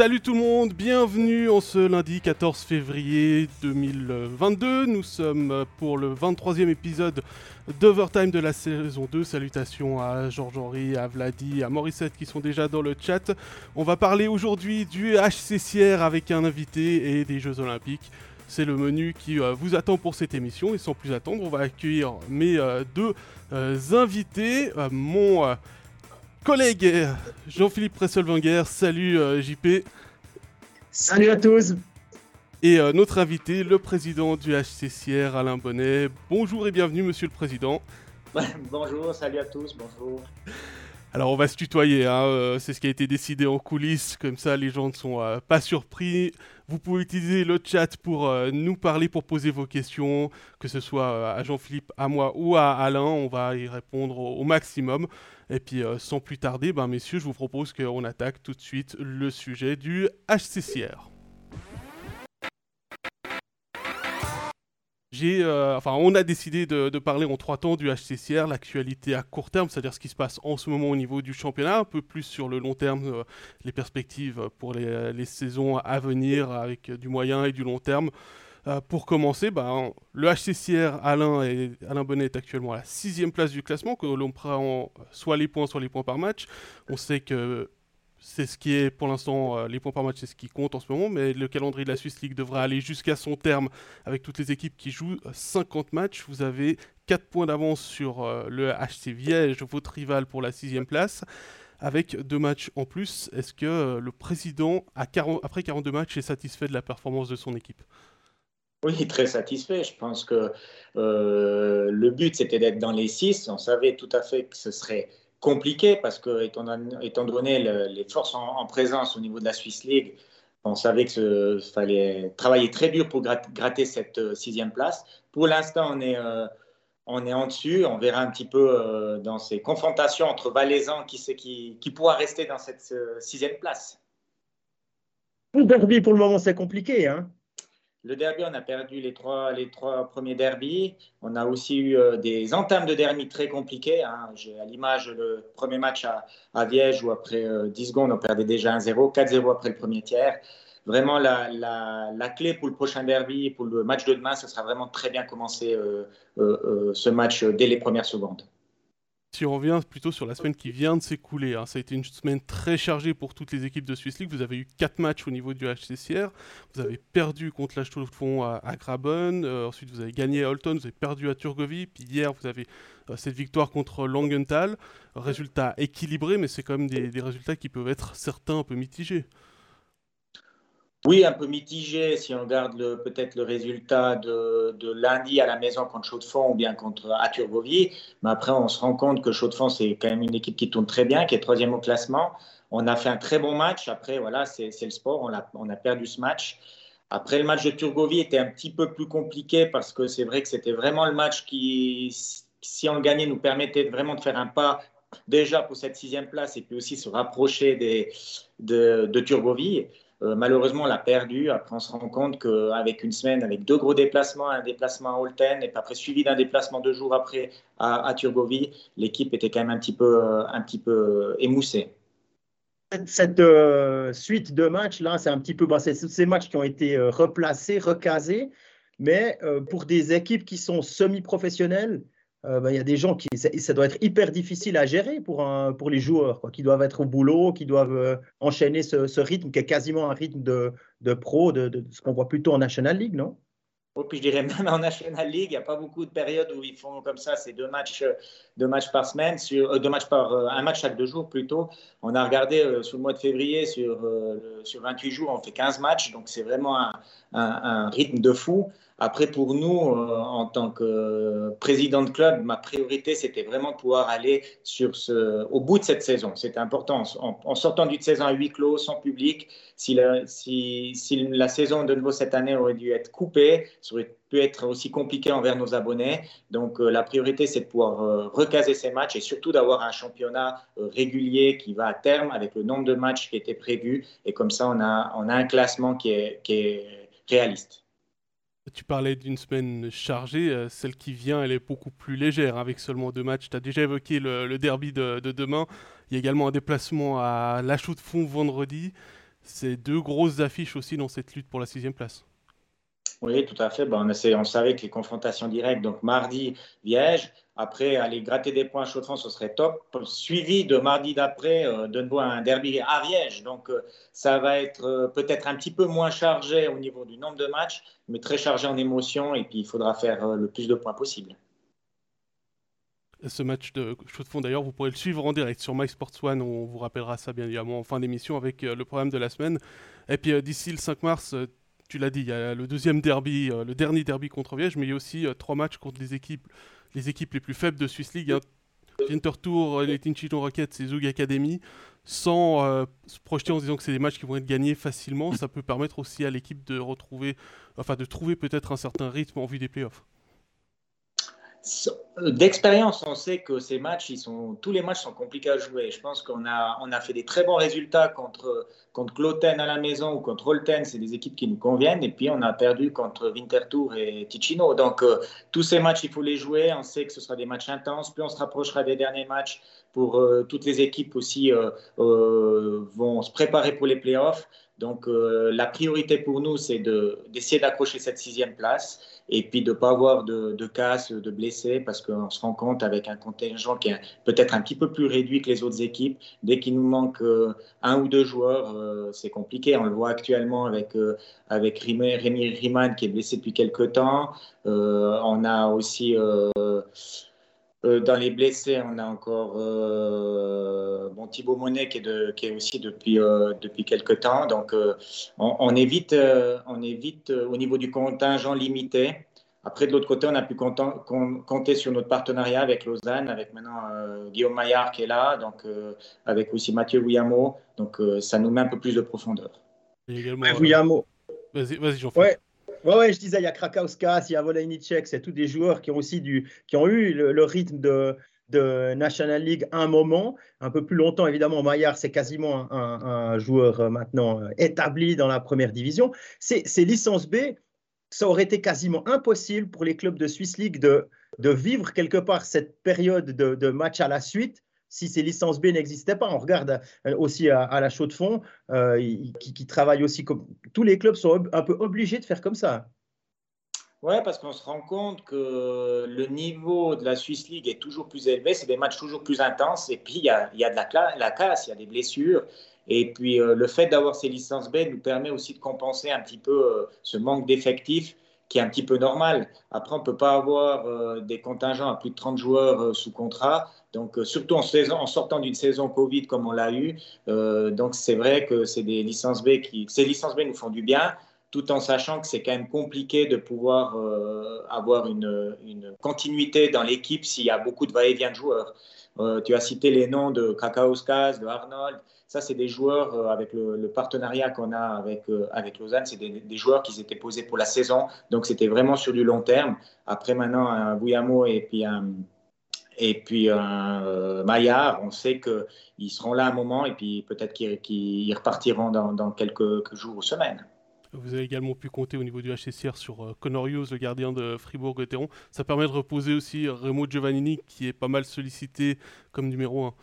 Salut tout le monde, bienvenue en ce lundi 14 février 2022. Nous sommes pour le 23e épisode d'Overtime de la saison 2. Salutations à Georges-Henri, à Vladi, à Morissette qui sont déjà dans le chat. On va parler aujourd'hui du HCCR avec un invité et des Jeux Olympiques. C'est le menu qui euh, vous attend pour cette émission et sans plus attendre, on va accueillir mes euh, deux euh, invités. mon collègue Jean-Philippe Presselwenger. Salut euh, JP. Salut à tous. Et euh, notre invité, le président du HCCR, Alain Bonnet. Bonjour et bienvenue, monsieur le président. bonjour, salut à tous, bonjour. Alors on va se tutoyer, hein, euh, c'est ce qui a été décidé en coulisses, comme ça les gens ne sont pas surpris. Vous pouvez utiliser le chat pour nous parler, pour poser vos questions, que ce soit à Jean-Philippe, à moi ou à Alain, on va y répondre au maximum. Et puis euh, sans plus tarder, ben, messieurs, je vous propose qu'on attaque tout de suite le sujet du HCCR. Euh, enfin, on a décidé de, parler en trois temps du HCCR, l'actualité à court terme, c'est-à-dire ce qui se passe en ce moment au niveau du championnat, un peu plus sur le long terme, euh, les perspectives pour les, saisons à venir avec du moyen et du long terme. Euh, pour commencer, bah, le HCCR Alain, et, Alain Bonnet est actuellement à la sixième place du classement, que l'on prend soit les points, soit les points par match. On sait que c'est ce qui est pour l'instant, euh, les points par match, c'est ce qui compte en ce moment, mais le calendrier de la Swiss League devrait aller jusqu'à son terme avec toutes les équipes qui jouent 50 matchs. Vous avez 4 points d'avance sur euh, le HC Viège, votre rival pour la sixième place avec deux matchs en plus. Est-ce que le président, après 42 matchs, est satisfait de la performance de son équipe? Oui, très satisfait. Je pense que euh, le but, c'était d'être dans les six. On savait tout à fait que ce serait compliqué parce que, étant, donné les forces en, présence au niveau de la Swiss League, on savait qu'il fallait travailler très dur pour gratter, cette euh, sixième place. Pour l'instant, on est, euh, on est en dessus. On verra un petit peu dans ces confrontations entre Valaisans qui, qui, qui pourra rester dans cette sixième place. Le derby, pour le moment, c'est compliqué. Hein le derby, on a perdu les trois, les trois premiers derbys. On a aussi eu euh, des entames de derby très compliquées. Hein. J'ai à l'image le premier match à, à Viège où après 10 euh, secondes, on perdait déjà 1-0, 4-0 après le premier tiers. Vraiment, la, la, la, clé pour le prochain derby, pour le match de demain, ce sera vraiment très bien commencer euh, ce match dès les premières secondes. Si on revient plutôt sur la semaine qui vient de s'écouler, hein, ça a été une semaine très chargée pour toutes les équipes de Swiss League. Vous avez eu 4 matchs au niveau du HCCR. Vous avez perdu contre la de à, à Graben. Euh, ensuite, vous avez gagné à Holton. Vous avez perdu à Turgovie. Puis hier, vous avez euh, cette victoire contre Langenthal. Résultat équilibré, mais c'est quand même des résultats qui peuvent être certains un peu mitigés. Oui, un peu mitigé si on regarde peut-être le résultat de, lundi à la maison contre Chaux-de-Fonds ou bien contre Aturgovie. Mais après, on se rend compte que Chaux-de-Fonds, c'est quand même une équipe qui tourne très bien, qui est troisième au classement. On a fait un très bon match. Après, voilà, c'est le sport. On a, perdu ce match. Après, le match de Turgovie était un petit peu plus compliqué parce que c'est vrai que c'était vraiment le match qui, si on le gagnait, nous permettait vraiment de faire un pas déjà pour cette sixième place et puis aussi se rapprocher de, de Turgovie. Euh, malheureusement, on l'a perdu. Après, on se rend compte qu'avec une semaine, avec deux gros déplacements, un déplacement à Holten et après suivi d'un déplacement deux jours après à, Turgovie, l'équipe était quand même un petit peu, euh, un petit peu euh, émoussée. Cette, suite de matchs, là, c'est un petit peu. C'est ces matchs qui ont été replacés, recasés, mais pour des équipes qui sont semi-professionnelles, euh, ben, il y a des gens qui ça, doit être hyper difficile à gérer pour, pour les joueurs, qui doivent être au boulot, qui doivent euh, enchaîner ce, rythme qui est quasiment un rythme de, de pro, de, ce qu'on voit plutôt en National League, non? Oh, puis je dirais même en National League, il n'y a pas beaucoup de périodes où ils font comme ça, c'est deux matchs, deux matchs par semaine, sur, euh, deux matchs par, un match chaque deux jours plutôt. On a regardé euh, sur le mois de février, sur, sur 28 jours, on fait 15 matchs, donc c'est vraiment un, rythme de fou. Après, pour nous, en tant que président de club, ma priorité, c'était vraiment de pouvoir aller sur ce, au bout de cette saison. C'était important. En, sortant d'une saison à huis clos, sans public, si la, saison de nouveau cette année aurait dû être coupée, ça aurait pu être aussi compliqué envers nos abonnés. Donc euh, la priorité, c'est de pouvoir euh, recaser ces matchs et surtout d'avoir un championnat euh, régulier qui va à terme avec le nombre de matchs qui était prévu. Et comme ça, on a, un classement qui est réaliste. Tu parlais d'une semaine chargée, celle qui vient, elle est beaucoup plus légère avec seulement deux matchs. Tu as déjà évoqué le, derby de, de, demain. Il y a également un déplacement à La de Fonds vendredi c'est deux grosses affiches aussi dans cette lutte pour la sixième place. Oui, tout à fait. on, on, savait que les confrontations directes, donc mardi, Viège, après aller gratter des points à Chaux ce serait top. Suivi de mardi d'après, euh, de nouveau un derby à Viège. Donc euh, ça va être euh, peut-être un petit peu moins chargé au niveau du nombre de matchs, mais très chargé en émotions. Et puis il faudra faire le plus de points possible. Ce match de Fonds, d'ailleurs, vous pourrez le suivre en direct sur MySports One. On vous rappellera ça bien évidemment en fin d'émission avec le programme de la semaine. Et puis d'ici le 5 mars, tu l'as dit, il y a le deuxième derby, le dernier derby contre Viège, mais il y a aussi trois matchs contre les équipes, les équipes les plus faibles de Swiss League. Hein. Tour, les Tinchito Rockets et Zug Academy, sans euh, se projeter en se disant que c'est des matchs qui vont être gagnés facilement, ça peut permettre aussi à l'équipe de retrouver, enfin de trouver peut-être un certain rythme en vue des playoffs. D'expérience, on sait que ces matchs, tous les matchs sont compliqués à jouer. Je pense qu'on a, fait des très bons résultats contre, contre Cloten à la maison ou contre Holten. C'est des équipes qui nous conviennent. Et puis, on a perdu contre Winterthur et Ticino. Donc, euh, tous ces matchs, il faut les jouer. On sait que ce sera des matchs intenses. Plus on se rapprochera des derniers matchs pour euh, toutes les équipes aussi euh, vont se préparer pour les playoffs. Donc, la priorité pour nous, c'est d'essayer d'accrocher cette sixième place et puis de ne pas avoir de, de casse, de blessés, parce qu'on se rend compte avec un contingent qui est peut-être un petit peu plus réduit que les autres équipes, dès qu'il nous manque euh, un ou deux joueurs, euh, c'est compliqué. On le voit actuellement avec, euh, avec Rémi, Riemann qui est blessé depuis quelques temps. on a aussi... dans les blessés, on a encore bon, Thibaut Monet qui est, de, qui est aussi depuis, depuis quelques temps. Donc, on, on, évite, on évite au niveau du contingent limité. Après, de l'autre côté, on a pu compter sur notre partenariat avec Lausanne, avec maintenant euh, Guillaume Maillard qui est là, donc euh, avec aussi Mathieu Guillamo. Donc, euh, ça nous met un peu plus de profondeur. Également, Vas-y, vas-y, jean ouais. Ouais, je disais, il y a Krakauskas, il y a Volejnicek, c'est tous des joueurs qui ont aussi du, qui ont eu le, rythme de, de National League un moment, un peu plus longtemps évidemment. Maillard, c'est quasiment un, joueur maintenant établi dans la première division. C'est licence B ça aurait été quasiment impossible pour les clubs de Swiss League de, de vivre quelque part cette période de, de match à la suite si ces licences B n'existaient pas. On regarde euh, aussi à, la chaux de fond, euh, qui, qui travaillent aussi comme. Tous les clubs sont un peu obligés de faire comme ça. Oui, parce qu'on se rend compte que le niveau de la Swiss League est toujours plus élevé, c'est des matchs toujours plus intenses, et puis il y a, y a de la, la casse, il y a des blessures, et puis euh, le fait d'avoir ces licences B nous permet aussi de compenser un petit peu euh, ce manque d'effectifs qui est un petit peu normal. Après, on ne peut pas avoir des contingents à plus de 30 joueurs sous contrat. Donc, surtout en, sortant d'une saison Covid comme on l'a eu. donc, c'est vrai que c'est des licences B qui. Ces licences B nous font du bien, tout en sachant que c'est quand même compliqué de pouvoir avoir une, continuité dans l'équipe s'il y a beaucoup de va-et-vient de joueurs. tu as cité les noms de Kakauskas, de Arnold. Ça, c'est des joueurs euh, avec le, partenariat qu'on a avec, euh, avec Lausanne, c'est des, joueurs qui s'étaient posés pour la saison. Donc, c'était vraiment sur du long terme. Après, maintenant, un Bouyamo et puis un, et puis euh, Maillard, on sait qu'ils seront là un moment et puis peut-être qu'ils repartiront dans, quelques jours ou semaines. Vous avez également pu compter au niveau du HCCR sur Connor Hughes, le gardien de Fribourg-Gotteron. Ça permet de reposer aussi Remo Giovannini, qui est pas mal sollicité comme numéro 1.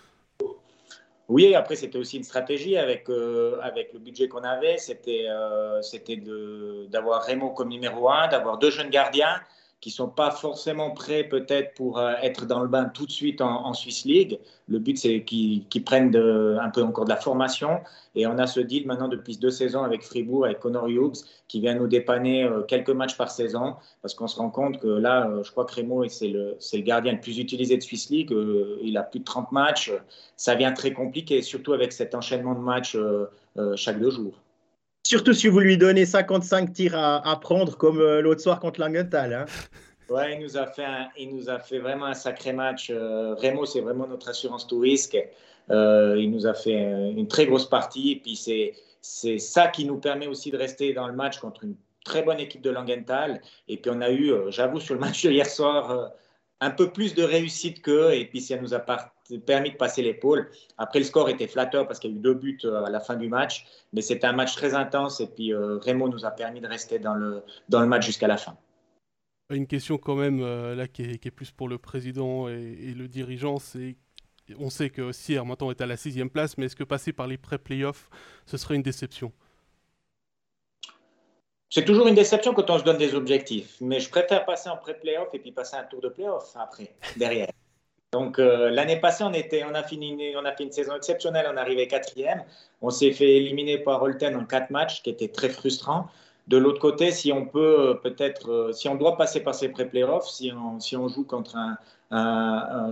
Oui, après, c'était aussi une stratégie avec, euh, avec le budget qu'on avait. C'était euh, d'avoir Raymond comme numéro un, d'avoir deux jeunes gardiens qui sont pas forcément prêts peut-être pour euh, être dans le bain tout de suite en, Swiss League. Le but, c'est qu'ils prennent un peu encore de la formation. Et on a ce deal maintenant depuis deux saisons avec Fribourg, avec Connor Hughes, qui vient nous dépanner euh, quelques matchs par saison. Parce qu'on se rend compte que là, euh, je crois que Rémo, c'est le, le, gardien le plus utilisé de Swiss League. il a plus de 30 matchs. Ça vient très compliqué, surtout avec cet enchaînement de matchs chaque deux jours. Surtout si vous lui donnez 55 tirs à, prendre comme euh, l'autre soir contre Langenthal. Hein. Ouais, il nous, a fait il nous a fait vraiment un sacré match. Euh, Remo, c'est vraiment notre assurance tout risque. Euh, il nous a fait une très grosse partie. Et puis, c'est, c'est ça qui nous permet aussi de rester dans le match contre une très bonne équipe de Langenthal. Et puis, on a eu, j'avoue, sur le match de hier soir, un peu plus de réussite qu'eux. Et puis, ça nous a permis de passer l'épaule. Après, le score était flatteur parce qu'il y a eu deux buts euh, à la fin du match. Mais c'était un match très intense. Et puis, euh, Raymond nous a permis de rester dans le, dans le match jusqu'à la fin. Une question quand même, euh, là, qui est, qui est, plus pour le président et, le dirigeant, c'est on sait que Sierre maintenant est à la sixième place, mais est-ce que passer par les pré-playoffs, ce serait une déception? C'est toujours une déception quand on se donne des objectifs, mais je préfère passer en pré-playoff et puis passer un tour de playoff après, derrière. Donc euh, l'année passée, on, était, on, a fini, fait une saison exceptionnelle, on est arrivé quatrième. On s'est fait éliminer par Holten en quatre matchs, qui était très frustrant. De l'autre côté, si on peut euh, peut-être, euh, si on doit passer par ces pré-playoffs, si on, si on joue contre un,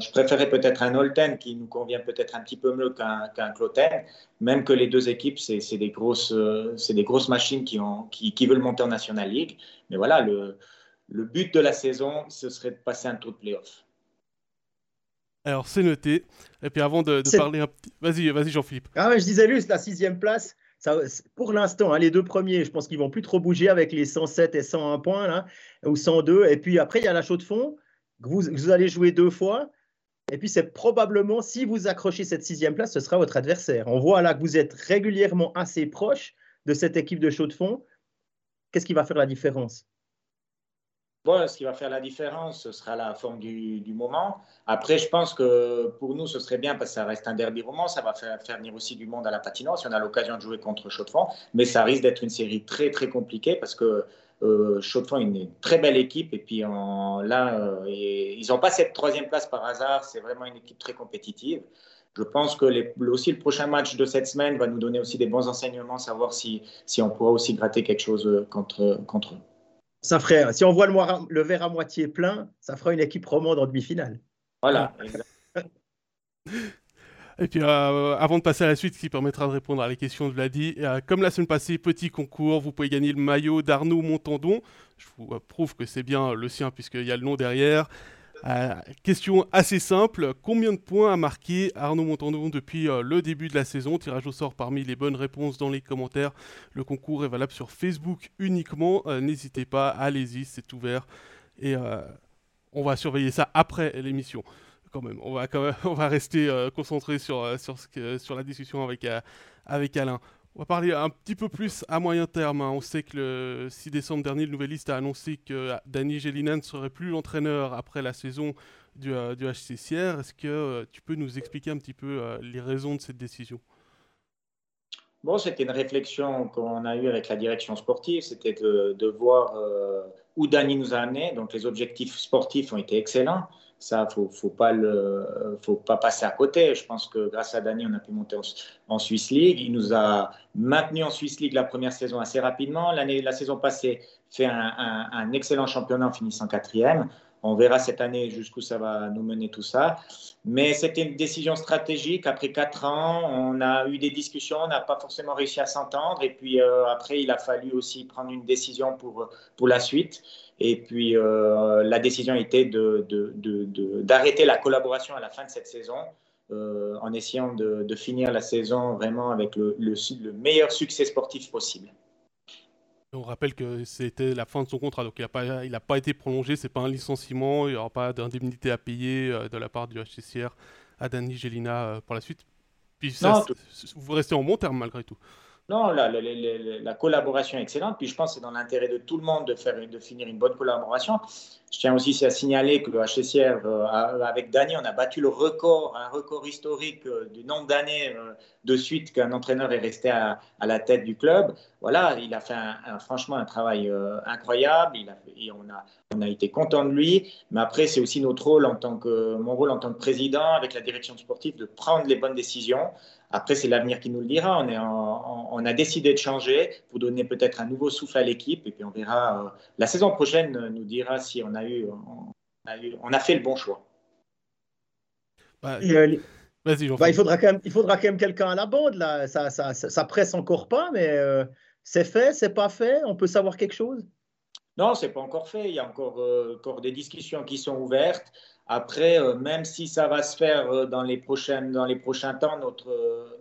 je préférais peut-être un Holten qui nous convient peut-être un petit peu mieux qu'un qu Cloten, même que les deux équipes, c'est des, grosses, des grosses machines qui, ont, qui, veulent monter en National League. Mais voilà, le, le but de la saison, ce serait de passer un tour de playoff. Alors, c'est noté. Et puis, avant de, parler un petit. Vas-y, vas-y, Jean-Philippe. Ah, je disais juste la sixième place. Ça, pour l'instant, hein, les deux premiers, je pense qu'ils vont plus trop bouger avec les 107 et 101 points, là, ou 102. Et puis après, il y a la chaux de fond, que vous, vous allez jouer deux fois. Et puis, c'est probablement, si vous accrochez cette sixième place, ce sera votre adversaire. On voit là que vous êtes régulièrement assez proche de cette équipe de chaux de fond. Qu'est-ce qui va faire la différence? Bon, ce qui va faire la différence, ce sera la forme du, moment. Après, je pense que pour nous, ce serait bien parce que ça reste un derby roman. Ça va faire, venir aussi du monde à la patinoire si on a l'occasion de jouer contre chaux Mais ça risque d'être une série très, très compliquée parce que euh, est une très belle équipe. Et puis là, euh, ils n'ont pas cette troisième place par hasard. C'est vraiment une équipe très compétitive. Je pense que aussi le prochain match de cette semaine va nous donner aussi des bons enseignements, savoir si, si on pourra aussi gratter quelque chose contre, contre eux ça ferait, si on voit le, verre à moitié plein, ça fera une équipe romande en demi-finale. Voilà. Et puis, euh, avant de passer à la suite, qui permettra de répondre à les questions de Vladi, euh, comme la semaine passée, petit concours, vous pouvez gagner le maillot d'Arnaud Montandon. Je vous euh, prouve que c'est bien le sien, puisqu'il y a le nom derrière. Euh, question assez simple, combien de points a marqué Arnaud Montandon depuis euh, le début de la saison? Tirage au sort parmi les bonnes réponses dans les commentaires. Le concours est valable sur Facebook uniquement. Euh, n'hésitez pas, allez-y, c'est ouvert. Et on va surveiller ça après l'émission. Quand même, on va, on va rester concentré sur, sur, ce sur la discussion avec, avec Alain. On va parler un petit peu plus à moyen terme. Hein. On sait que le 6 décembre dernier, le Nouvelliste a annoncé que Danny Gélina ne serait plus l'entraîneur après la saison du, euh, du HCCR. Est-ce que euh, tu peux nous expliquer un petit peu euh, les raisons de cette décision? Bon, c'était une réflexion qu'on a eue avec la direction sportive, c'était de, voir où Danny nous a amené. Donc les objectifs sportifs ont été excellents. Ça, faut, faut pas le, faut pas passer à côté. Je pense que grâce à Dany, on a pu monter en, Swiss League. Il nous a maintenu en Swiss League la première saison assez rapidement. L'année, la saison passée, fait un, un excellent championnat en finissant quatrième. On verra cette année jusqu'où ça va nous mener tout ça. Mais c'était une décision stratégique. Après quatre ans, on a eu des discussions, on n'a pas forcément réussi à s'entendre. Et puis euh, après, il a fallu aussi prendre une décision pour, pour la suite. Et puis euh, la décision était d'arrêter de, de, la collaboration à la fin de cette saison. Euh, en essayant de, finir la saison vraiment avec le, le meilleur succès sportif possible. On rappelle que c'était la fin de son contrat, donc il n'a pas, il pas été prolongé, c'est pas un licenciement, il n'y aura pas d'indemnité à payer euh, de la part du HCCR à Danny Gelina pour la suite. Puis vous restez en bon terme malgré tout. Non, la, la, collaboration est excellente. Puis je pense que c'est dans l'intérêt de tout le monde de, faire, de finir une bonne collaboration. Je tiens aussi à signaler que le HCCR, euh, avec Dany, on a battu le record, un record historique euh, du nombre d'années euh, de suite qu'un entraîneur est resté à, la tête du club. Voilà, il a fait franchement un travail incroyable. Il a, et on a, on a été content de lui. Mais après, c'est aussi notre rôle en tant que, mon rôle en tant que président avec la direction sportive de prendre les bonnes décisions. Après, c'est l'avenir qui nous le dira. On, est on, a décidé de changer pour donner peut-être un nouveau souffle à l'équipe. Et puis, on verra. Euh, la saison prochaine nous dira si on a eu, on a, fait le bon choix. Bah, euh, Vas-y, bah, il faudra quand même, il faudra quand même quelqu'un à la bande là. Ça, ça, ça, presse encore pas, mais euh, c'est fait, c'est pas fait. On peut savoir quelque chose? Non, c'est pas encore fait. Il y a encore, encore des discussions qui sont ouvertes. Après, euh, même si ça va se faire euh, dans les, prochaines, dans les prochains temps, notre,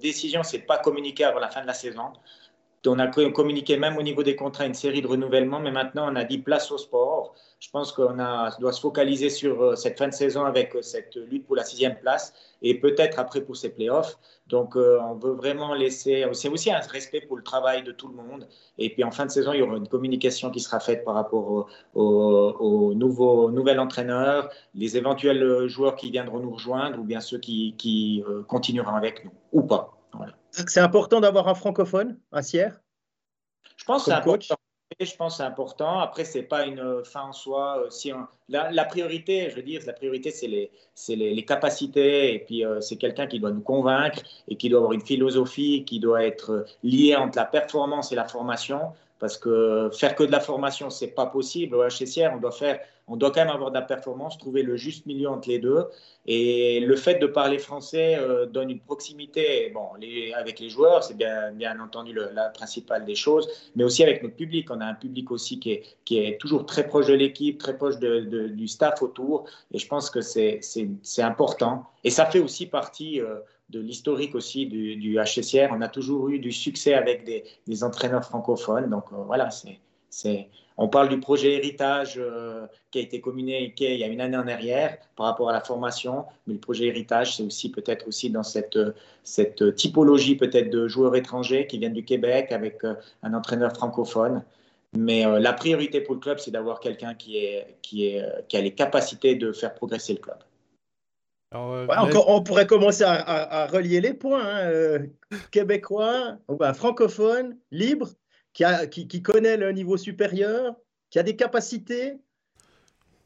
décision, c'est pas communiquer avant la fin de la saison. On a communiqué même au niveau des contrats une série de renouvellements, mais maintenant on a dit place au sport. Je pense qu'on doit se focaliser sur euh, cette fin de saison avec euh, cette lutte pour la sixième place et peut-être après pour ces playoffs. Donc, on veut vraiment laisser. C'est aussi un respect pour le travail de tout le monde. Et puis, en fin de saison, il y aura une communication qui sera faite par rapport au, nouveau, nouvel entraîneur, les éventuels joueurs qui viendront nous rejoindre ou bien ceux qui, continueront avec nous ou pas. C'est important d'avoir un francophone, un Sierre Je pense que c'est important. Je pense c'est important. Après, c'est pas une fin en soi. Euh, la, priorité, je veux dire, la priorité, c'est les, les, les, capacités. Et puis, euh, c'est quelqu'un qui doit nous convaincre et qui doit avoir une philosophie qui doit être liée entre la performance et la formation parce que faire que de la formation, c'est pas possible. Au HCR, on doit faire, on doit quand même avoir de la performance, trouver le juste milieu entre les deux. Et le fait de parler français euh, donne une proximité, bon, avec les joueurs, c'est bien, bien entendu la principale des choses, mais aussi avec notre public. On a un public aussi qui est, qui est toujours très proche de l'équipe, très proche du staff autour. Et je pense que c'est important. Et ça fait aussi partie euh, de l'historique aussi du, du, HCR. On a toujours eu du succès avec des, entraîneurs francophones. Donc euh, voilà, c'est, on parle du projet héritage euh, qui a été communiqué il y a une année en arrière par rapport à la formation, mais le projet héritage, c'est aussi peut-être aussi dans cette, cette typologie peut-être de joueurs étrangers qui viennent du Québec avec euh, un entraîneur francophone. Mais la priorité pour le club, c'est d'avoir quelqu'un qui, est, qui, est, qui a les capacités de faire progresser le club. Euh, encore, on pourrait commencer à, relier les points. Hein, euh, québécois, ben, francophone, libre, qui, a, qui, connaît le niveau supérieur, qui a des capacités.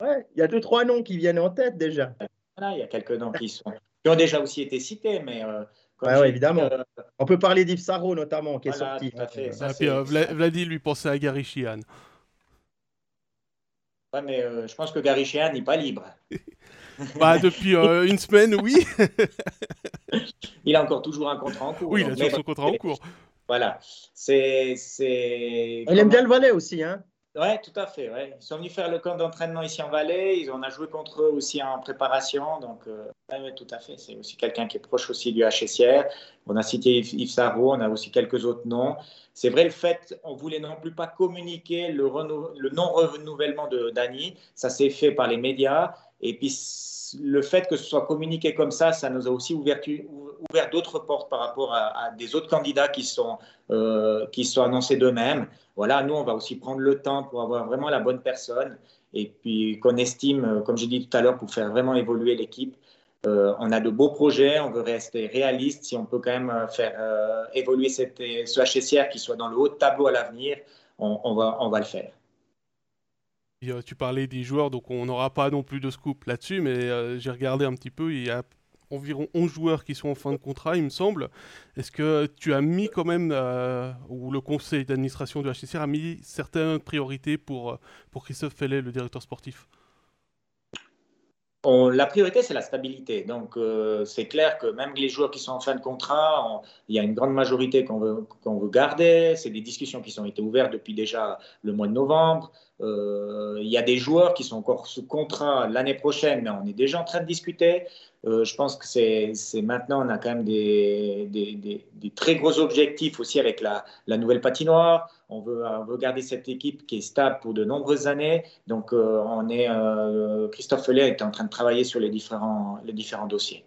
Ouais, il y a deux, trois noms qui viennent en tête déjà. il y a quelques noms qui, sont, qui ont déjà aussi été cités, mais. Euh, évidemment. On peut parler d'Yves Sarro notamment, qui est sorti. Vladi lui pensait à Gary Sheehan. Ouais, mais je pense que Gary Sheehan n'est pas libre. Bah, depuis euh, une semaine, oui. il a encore toujours un contrat en cours. Oui, il a toujours son contrat en cours. Voilà. C'est, Il aime bien le Valais aussi, hein oui, tout à fait. Ouais. Ils sont venus faire le camp d'entraînement ici en Valais. Ils, on a joué contre eux aussi en préparation. Donc, euh, tout à fait. C'est aussi quelqu'un qui est proche aussi du HSR. On a cité Yves Sarro, on a aussi quelques autres noms. C'est vrai, le fait, on voulait non plus pas communiquer le, le non-renouvellement de Dany. Ça s'est fait par les médias. Et puis, le fait que ce soit communiqué comme ça, ça nous a aussi ouvert, ouvert d'autres portes par rapport à, des autres candidats qui sont, euh, qui sont annoncés d'eux-mêmes. Voilà, nous, on va aussi prendre le temps pour avoir vraiment la bonne personne et puis qu'on estime, euh, comme j'ai dit tout à l'heure, pour faire vraiment évoluer l'équipe. Euh, on a de beaux projets, on veut rester réaliste. Si on peut quand même faire évoluer cette, ce HSR qui soit dans le haut de tableau à l'avenir, on, va, on va le faire. Tu parlais des joueurs, donc on n'aura pas non plus de scoop là-dessus, mais j'ai regardé un petit peu, il y a environ 11 joueurs qui sont en fin de contrat, il me semble. Est-ce que tu as mis quand même, euh, ou le conseil d'administration du HCR a mis certaines priorités pour, pour Christophe Fellet, le directeur sportif? La priorité, c'est la stabilité. Donc, euh, c'est clair que même les joueurs qui sont en fin de contrat, il y a une grande majorité qu'on veut, qu'on veut garder. C'est des discussions qui ont été ouvertes depuis déjà le mois de novembre. Euh, il y a des joueurs qui sont encore sous contrat l'année prochaine, mais on est déjà en train de discuter. Euh, je pense que c'est, maintenant, on a quand même des, très gros objectifs aussi avec la, nouvelle patinoire. On veut, on veut, garder cette équipe qui est stable pour de nombreuses années. Donc, on est, Christophe Fellet est en train de travailler sur les différents dossiers.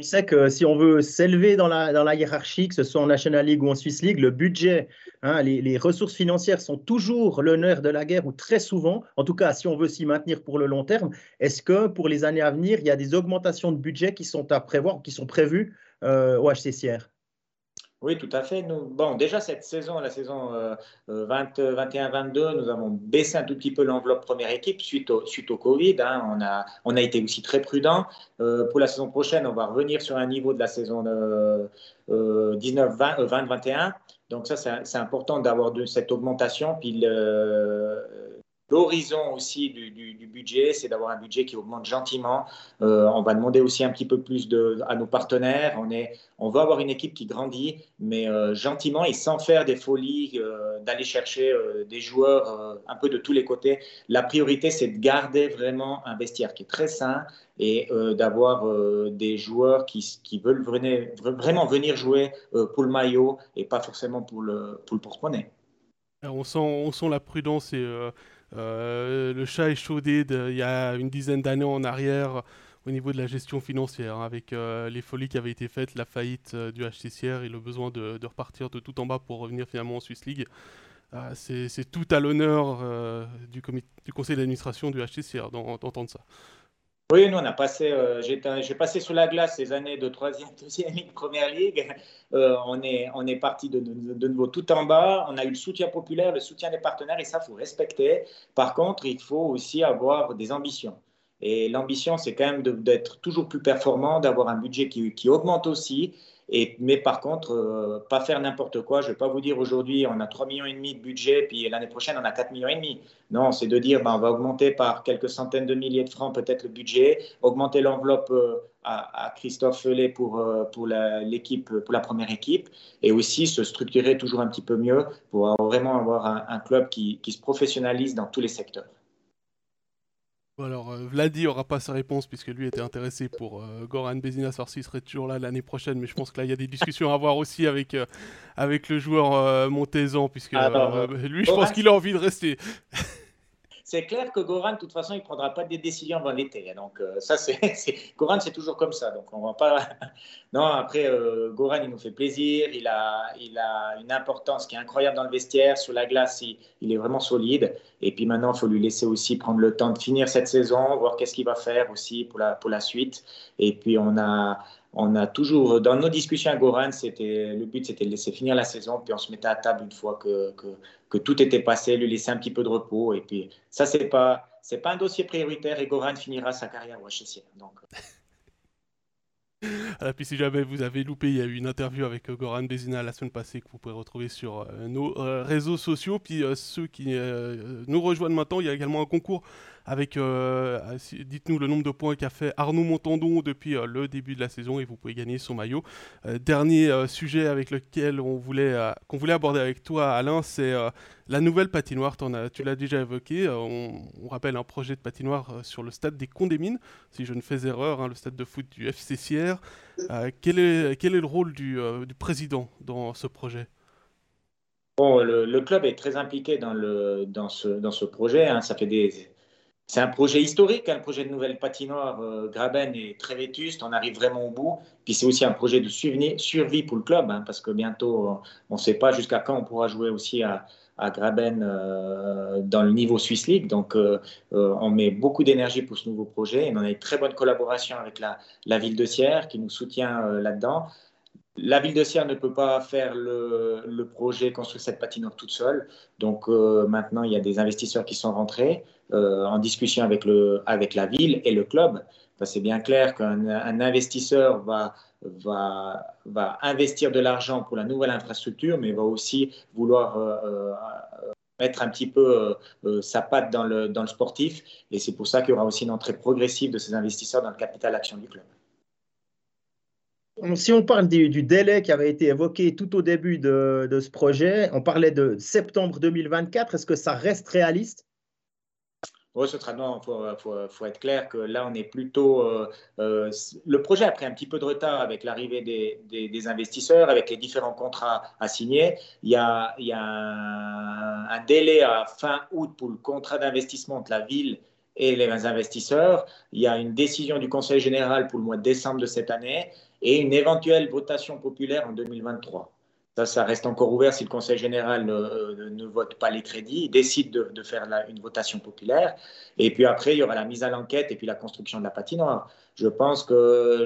Je sais que si on veut s'élever dans la, dans la hiérarchie, que ce soit en National League ou en Swiss League, le budget, hein, les, ressources financières sont toujours l'honneur de la guerre ou très souvent, en tout cas si on veut s'y maintenir pour le long terme. Est-ce que pour les années à venir, il y a des augmentations de budget qui sont à prévoir, qui sont prévues euh, au HCCR oui, tout à fait. Nous, bon, déjà cette saison, la saison 21-22, euh, nous avons baissé un tout petit peu l'enveloppe première équipe suite au, suite au Covid. Hein. On, a, on a été aussi très prudent. Euh, pour la saison prochaine, on va revenir sur un niveau de la saison 19-20-21. Donc ça, c'est important d'avoir cette augmentation. Puis L'horizon aussi du, budget, c'est d'avoir un budget qui augmente gentiment. Euh, on va demander aussi un petit peu plus de, à nos partenaires. On, est, on veut avoir une équipe qui grandit, mais euh, gentiment et sans faire des folies, euh, d'aller chercher des joueurs un peu de tous les côtés. La priorité, c'est de garder vraiment un vestiaire qui est très sain et d'avoir des joueurs qui, qui veulent vraiment venir jouer pour le maillot et pas forcément pour le, pour le porte-monnaie. On sent, on sent la prudence et le chat est chaudé il y a une dizaine d'années en arrière au niveau de la gestion financière, hein, avec les folies qui avaient été faites, la faillite du HCCR et le besoin de, repartir de tout en bas pour revenir finalement en Swiss League. c'est tout à l'honneur du, du, conseil d'administration du HCCR d'entendre ça. Oui, nous, on a passé, euh, j'ai passé sous la glace ces années de troisième, deuxième ligue, première ligue. Euh, on, est, parti de, nouveau tout en bas. On a eu le soutien populaire, le soutien des partenaires, et ça, faut respecter. Par contre, il faut aussi avoir des ambitions. Et l'ambition, c'est quand même d'être toujours plus performant, d'avoir un budget qui augmente aussi mais par contre, euh, pas faire n'importe quoi. Je ne vais pas vous dire aujourd'hui, on a 3,5 millions de budget, puis l'année prochaine, on a 4,5 millions. Non, c'est de dire, ben, on va augmenter par quelques centaines de milliers de francs peut-être le budget, augmenter l'enveloppe euh, à, Christophe Felet pour, euh, pour l'équipe, pour la première équipe, et aussi se structurer toujours un petit peu mieux pour vraiment avoir un, club qui se professionnalise dans tous les secteurs. Alors, euh, Vladi aura pas sa réponse puisque lui était intéressé pour euh, Goran Bezina Sorci serait toujours là l'année prochaine, mais je pense que là il y a des discussions à avoir aussi avec, euh, avec le joueur montaisan puisque lui je pense qu'il a envie de rester. C'est clair que Goran, de toute façon, il ne prendra pas des décisions avant l'été. Donc, euh, ça, c'est, Goran, c'est toujours comme ça. Donc, on va pas. non, après, euh, Goran, il nous fait plaisir. Il a, il a une importance qui est incroyable dans le vestiaire. Sur la glace, il, il est vraiment solide. Et puis maintenant, il faut lui laisser aussi prendre le temps de finir cette saison, voir qu'est-ce qu'il va faire aussi pour la, pour la suite. Et puis, on a on a toujours, dans nos discussions à Goran, le but c'était de laisser finir la saison, puis on se mettait à table une fois que, que, tout était passé, lui laisser un petit peu de repos. Et puis ça, c'est pas, pas un dossier prioritaire et Goran finira sa carrière au HCC. Donc. Alors, puis si jamais vous avez loupé, il y a eu une interview avec euh, Goran Bezina la semaine passée que vous pouvez retrouver sur euh, nos euh, réseaux sociaux. Puis ceux qui nous rejoignent maintenant, il y a également un concours avec, euh, dites-nous le nombre de points qu'a fait Arnaud Montandon depuis euh, le début de la saison et vous pouvez gagner son maillot. Euh, dernier sujet avec lequel on voulait, qu'on voulait aborder avec toi, Alain, c'est la nouvelle patinoire. Tu l'as déjà évoqué. On, rappelle un projet de patinoire sur le stade des Condémines, si je ne fais erreur, hein, le stade de foot du FC Sierre. quel, est, le rôle du, président dans ce projet? Bon, le, club est très impliqué dans ce projet. Hein. Ça fait des, c'est un projet historique, un projet de nouvelle patinoire. Euh, Graben est très vétuste, on arrive vraiment au bout. Puis c'est aussi un projet de survie pour le club, hein, parce que bientôt, on ne sait pas jusqu'à quand on pourra jouer aussi à, Graben euh, dans le niveau Swiss League. Donc, euh, on met beaucoup d'énergie pour ce nouveau projet. Et on a une très bonne collaboration avec la, ville de Sierre qui nous soutient là-dedans. La ville de Sierre ne peut pas faire le, projet, construire cette patinoire toute seule. Donc maintenant, il y a des investisseurs qui sont rentrés. Euh, en discussion avec, le, avec la ville et le club. c'est bien clair qu'un investisseur va, va, va investir de l'argent pour la nouvelle infrastructure, mais va aussi vouloir euh, euh, mettre un petit peu sa patte dans le, dans le sportif. Et c'est pour ça qu'il y aura aussi une entrée progressive de ces investisseurs dans le capital action du club. Si on parle du, délai qui avait été évoqué tout au début de, de, ce projet, on parlait de septembre 2024. Est-ce que ça reste réaliste? Oui, ce sera non, il faut, être clair que là, on est plutôt. Euh, euh, le projet a pris un petit peu de retard avec l'arrivée des, investisseurs, avec les différents contrats à signer. Il y a, il y a un, délai à fin août pour le contrat d'investissement entre la ville et les investisseurs. Il y a une décision du Conseil général pour le mois de décembre de cette année et une éventuelle votation populaire en 2023. Ça, ça reste encore ouvert si le Conseil général ne, vote pas les crédits, décide de, faire une votation populaire. Et puis après, il y aura la mise à l'enquête et puis la construction de la patinoire. Je pense que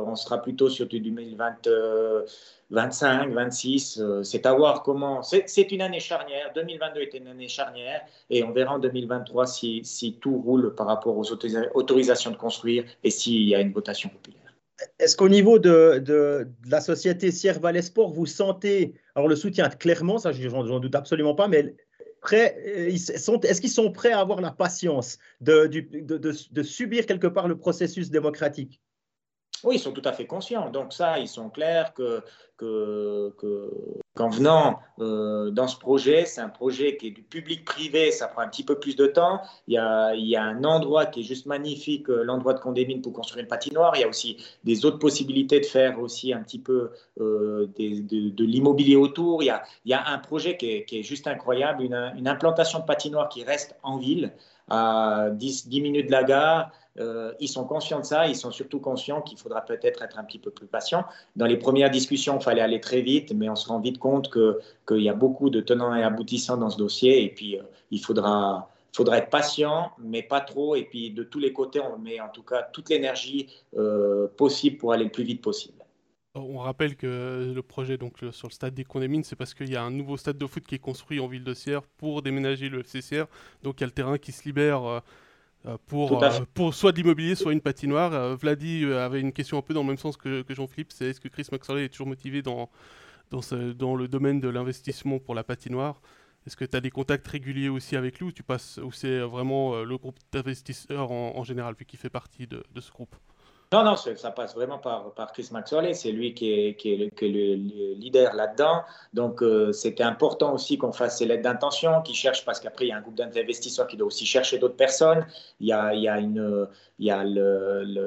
on sera plutôt sur du 2025, 26. Euh, c'est à voir comment. C'est une année charnière. 2022 est une année charnière et on verra en 2023 si, si tout roule par rapport aux autorisations de construire et s'il y a une votation populaire. Est-ce qu'au niveau de, la société Sierre Valais vous sentez, alors le soutien clairement, ça j'en doute absolument pas, mais euh, est-ce qu'ils sont prêts à avoir la patience de, subir quelque part le processus démocratique? Oui, ils sont tout à fait conscients. Donc ça, ils sont clairs que, qu'en venant euh, dans ce projet, c'est un projet qui est du public-privé, ça prend un petit peu plus de temps. Il y a, un endroit qui est juste magnifique, euh, l'endroit de Condémine pour construire une patinoire. Il y a aussi des autres possibilités de faire aussi un petit peu euh, de, l'immobilier autour. Il y, a, un projet qui est, juste incroyable, une, une, implantation de patinoire qui reste en ville, à 10, 10 minutes de la gare. Euh, ils sont conscients de ça, ils sont surtout conscients qu'il faudra peut-être être un petit peu plus patient. Dans les premières discussions, il fallait aller très vite, mais on se rend vite compte qu'il y a beaucoup de tenants et aboutissants dans ce dossier, et puis euh, il faudra, faudra être patient, mais pas trop, et puis de tous les côtés, on met en tout cas toute l'énergie euh, possible pour aller le plus vite possible. On rappelle que le projet donc, sur le stade des Condémines, c'est parce qu'il y a un nouveau stade de foot qui est construit en ville de Sierre pour déménager le FCCR. Donc il y a le terrain qui se libère pour, euh, pour soit de l'immobilier, soit une patinoire. Euh, Vladi avait une question un peu dans le même sens que, que Jean-Philippe, c'est est-ce que Chris Maxwell est toujours motivé dans, dans, ce, dans le domaine de l'investissement pour la patinoire? Est-ce que tu as des contacts réguliers aussi avec lui ou, tu passes, ou c'est vraiment le groupe d'investisseurs en, en, général, vu qu'il fait partie de, de ce groupe? Non, non, ça passe vraiment par, Chris Maxwell. C'est lui qui est, le, leader là-dedans. Donc, euh, c'était important aussi qu'on fasse ces lettres d'intention, qui cherchent, parce qu'après, il y a un groupe d'investisseurs qui doit aussi chercher d'autres personnes. Il y a,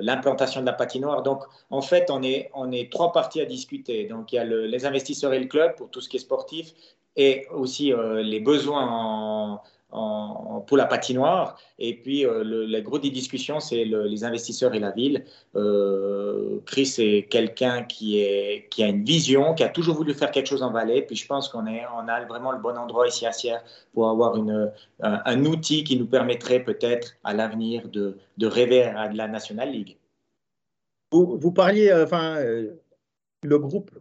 l'implantation de la patinoire. Donc, en fait, on est, on est trois parties à discuter. Donc, il y a les investisseurs et le club pour tout ce qui est sportif et aussi euh, les besoins en pour la patinoire. Et puis, euh, le, le, gros des discussions, c'est les investisseurs et la ville. Euh, Chris est quelqu'un qui, a une vision, qui a toujours voulu faire quelque chose en Valais. Puis, je pense qu'on on a vraiment le bon endroit ici à Sierre pour avoir un, outil qui nous permettrait peut-être à l'avenir de, rêver à de la National League. Vous, vous parliez, euh, enfin, euh, le groupe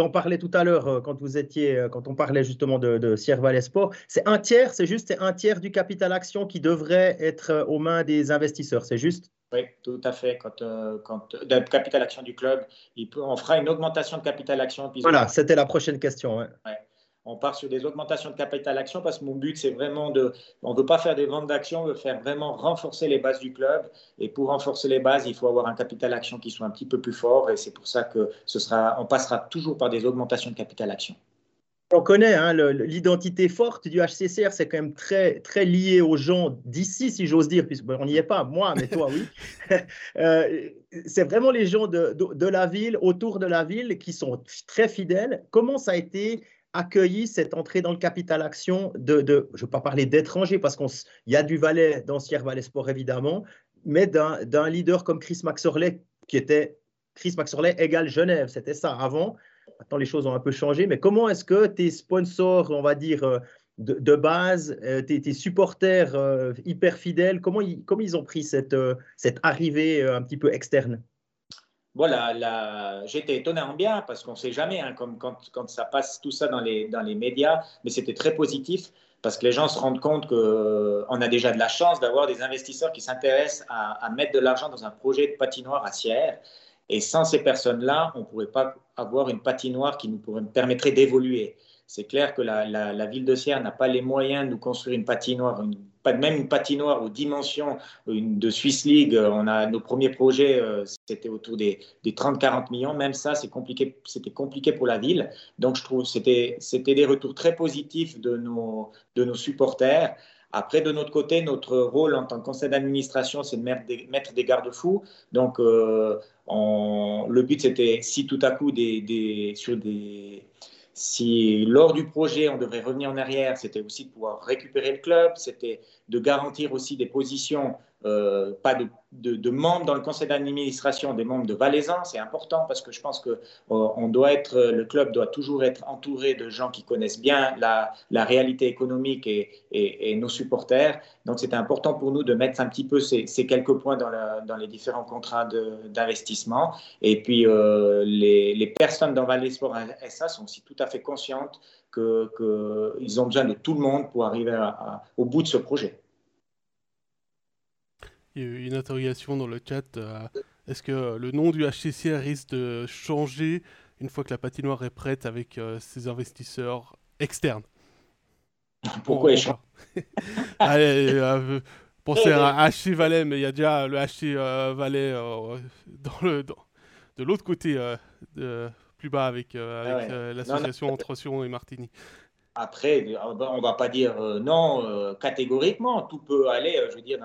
on parlait tout à l'heure euh, quand vous étiez, euh, quand on parlait justement de, de Valais Sport. C'est un tiers, c'est juste un tiers du capital action qui devrait être euh, aux mains des investisseurs, c'est juste? Oui, tout à fait. Quand, euh, quand le capital action du club, il peut, on fera une augmentation de capital action. Voilà, c'était la prochaine question. Ouais. Ouais on part sur des augmentations de capital action parce que mon but, c'est vraiment de. On ne veut pas faire des ventes d'actions, on veut faire vraiment renforcer les bases du club. Et pour renforcer les bases, il faut avoir un capital action qui soit un petit peu plus fort. Et c'est pour ça que ce sera, on passera toujours par des augmentations de capital action. On connaît hein, l'identité forte du HCCR, c'est quand même très, très lié aux gens d'ici, si j'ose dire, puisqu'on n'y est pas, moi, mais toi, oui. euh, c'est vraiment les gens de, de, de la ville, autour de la ville, qui sont très fidèles. Comment ça a été accueilli cette entrée dans le capital action de, je ne veux pas parler d'étrangers parce qu'il y a du Valais dans Sierre Valais Sport évidemment, mais d'un leader comme Chris Maxorley qui était Chris Maxorley égale Genève, c'était ça avant. Maintenant les choses ont un peu changé, mais comment est-ce que tes sponsors, on va dire euh, de, base, euh, tes, tes, supporters euh, hyper fidèles, comment ils, ont pris cette arrivée un petit peu externe? Voilà, la... j'étais étonné en bien parce qu'on ne sait jamais, hein, comme quand, ça passe tout ça dans les, dans les médias, mais c'était très positif parce que les gens se rendent compte qu'on euh, a déjà de la chance d'avoir des investisseurs qui s'intéressent à, mettre de l'argent dans un projet de patinoire à Sierre. Et sans ces personnes-là, on ne pourrait pas avoir une patinoire qui nous pourrait, permettrait d'évoluer. C'est clair que la, ville de Sierre n'a pas les moyens de nous construire une patinoire, même une patinoire aux dimensions de Swiss League. On a nos premiers projets, euh, c'était autour des, des 30-40 millions. Même ça, c'est compliqué, c'était compliqué pour la ville. Donc, je trouve c'était c'était des retours très positifs de nos de nos supporters. Après, de notre côté, notre rôle en tant que conseil d'administration, c'est de mettre des, des garde-fous. Donc, euh, le but, c'était si tout à coup des, des sur des si lors du projet, on devrait revenir en arrière, c'était aussi de pouvoir récupérer le club, c'était de garantir aussi des positions, euh, pas de, membres dans le conseil d'administration, des membres de Valaisan, c'est important parce que je pense que euh, on doit être, le club doit toujours être entouré de gens qui connaissent bien la, réalité économique et, nos supporters. Donc c'était important pour nous de mettre un petit peu ces, quelques points dans, les différents contrats d'investissement. Et puis euh, les, personnes dans Valais Sport SA sont aussi tout à fait conscientes qu'ils ont besoin de tout le monde pour arriver au bout de ce projet. Il y a eu une interrogation dans le chat. Euh, Est-ce que le nom du HCC risque de changer une fois que la patinoire est prête avec euh, ses investisseurs externes? Pourquoi bon, Allez, euh, pensez à HC Valais, mais il y a déjà le HC euh, Valais dans le, dans, de l'autre côté de, plus bas avec, ah l'association entre Sion et Martigny. Après, on va pas dire non catégoriquement, tout peut aller, je veux dire,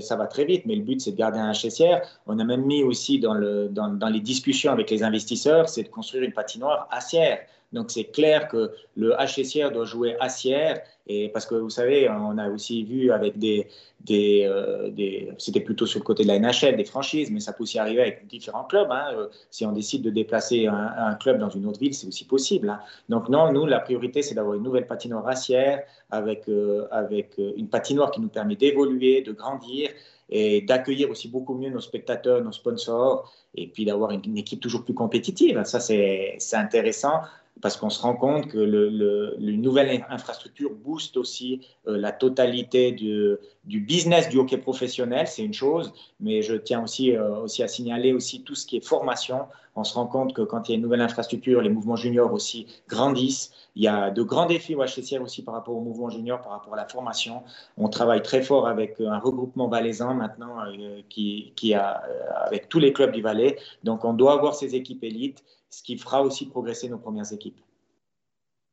ça va très vite, mais le but c'est de garder un HSR. On a même mis aussi dans, le, dans, dans les discussions avec les investisseurs, c'est de construire une patinoire acière. Donc c'est clair que le HSR doit jouer acière et parce que vous savez, on a aussi vu avec des, des, euh, c'était plutôt sur le côté de la NHL, des franchises, mais ça peut aussi arriver avec différents clubs. Hein. Euh, si on décide de déplacer un, club dans une autre ville, c'est aussi possible. Hein. Donc non, nous, la priorité, c'est d'avoir une nouvelle patinoire acière avec, euh, avec une patinoire qui nous permet d'évoluer, de grandir et d'accueillir aussi beaucoup mieux nos spectateurs, nos sponsors, et puis d'avoir une, une, équipe toujours plus compétitive. Ça, c'est intéressant parce qu'on se rend compte que le, nouvelle infrastructure booste aussi euh, la totalité du, business du hockey professionnel, c'est une chose, mais je tiens aussi, euh, aussi à signaler aussi tout ce qui est formation. On se rend compte que quand il y a une nouvelle infrastructure, les mouvements juniors aussi grandissent. Il y a de grands défis au HCCR aussi par rapport au mouvement junior, par rapport à la formation. On travaille très fort avec un regroupement valaisan maintenant euh, qui a, avec tous les clubs du Valais. Donc on doit avoir ces équipes élites ce qui fera aussi progresser nos premières équipes.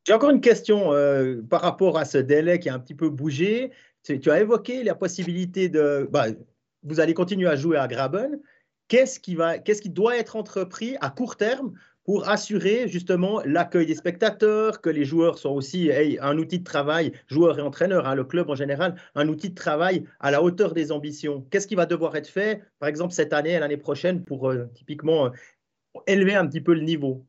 J'ai encore une question euh, par rapport à ce délai qui a un petit peu bougé. Tu, as évoqué la possibilité de. Bah, vous allez continuer à jouer à Graben. Qu'est-ce qui, va, qu'est-ce qui doit être entrepris à court terme pour assurer justement l'accueil des spectateurs, que les joueurs soient aussi un outil de travail, joueurs et entraîneurs, hein, le club en général, un outil de travail à la hauteur des ambitions? Qu'est-ce qui va devoir être fait, par exemple, cette année et l'année prochaine pour euh, typiquement élever un petit peu le niveau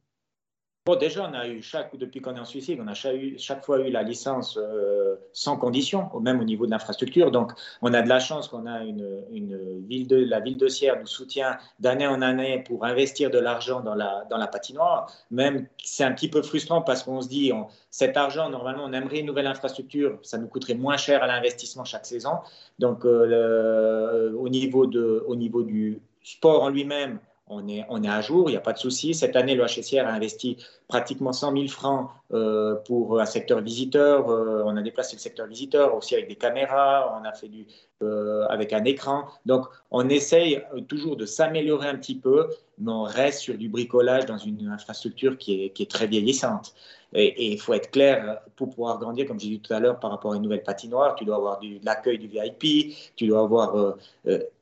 Bon, déjà, on a eu chaque, depuis qu'on est en Suisse, on a chaque, fois eu la licence euh, sans condition, même au niveau de l'infrastructure. Donc, on a de la chance qu'on a une, ville de la ville de Sierre nous soutient d'année en année pour investir de l'argent dans la, dans la patinoire. Même c'est un petit peu frustrant parce qu'on se dit, cet argent, normalement, on aimerait une nouvelle infrastructure, ça nous coûterait moins cher à l'investissement chaque saison. Donc, euh, au, niveau de, au niveau du sport en lui-même, on est, on est à jour, il n'y a pas de souci. Cette année, le HSR a investi pratiquement 100 000 francs euh, pour un secteur visiteur. Euh, on a déplacé le secteur visiteur aussi avec des caméras, on a fait du euh, avec un écran. Donc, on essaye toujours de s'améliorer un petit peu, mais on reste sur du bricolage dans une infrastructure qui est, qui est très vieillissante. Et il faut être clair, pour pouvoir grandir, comme j'ai dit tout à l'heure, par rapport à une nouvelle patinoire, tu dois avoir de l'accueil du VIP, tu dois avoir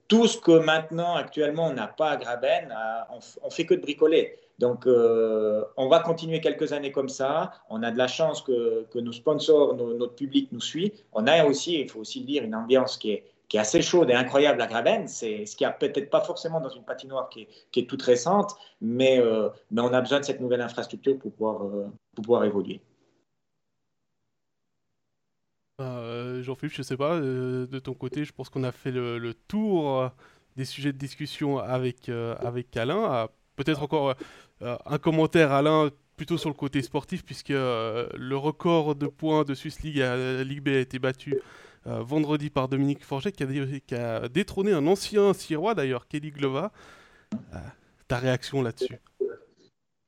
tout ce que maintenant, actuellement, on n'a pas à Graben, on, ne fait que de bricoler. Donc, euh, on va continuer quelques années comme ça. On a de la chance que, nos sponsors, notre public nous suit. On a aussi, il faut aussi le dire, une ambiance qui est, qui est assez chaude et incroyable à Graben. C'est ce qu'il n'y a peut-être pas forcément dans une patinoire qui est, qui est toute récente, mais, euh, mais on a besoin de cette nouvelle infrastructure pour pouvoir, euh, pour pouvoir évoluer. Euh, Jean-Philippe, je sais pas, euh, de ton côté, je pense qu'on a fait le, tour euh, des sujets de discussion avec, avec Alain. Ah, peut-être encore un commentaire, Alain, plutôt sur le côté sportif, puisque le record de points de Swiss League à Ligue B a été battu vendredi par Dominique Forget, qui a, qui a détrôné un ancien Sirois d'ailleurs, Kelly Glova. ta réaction là-dessus?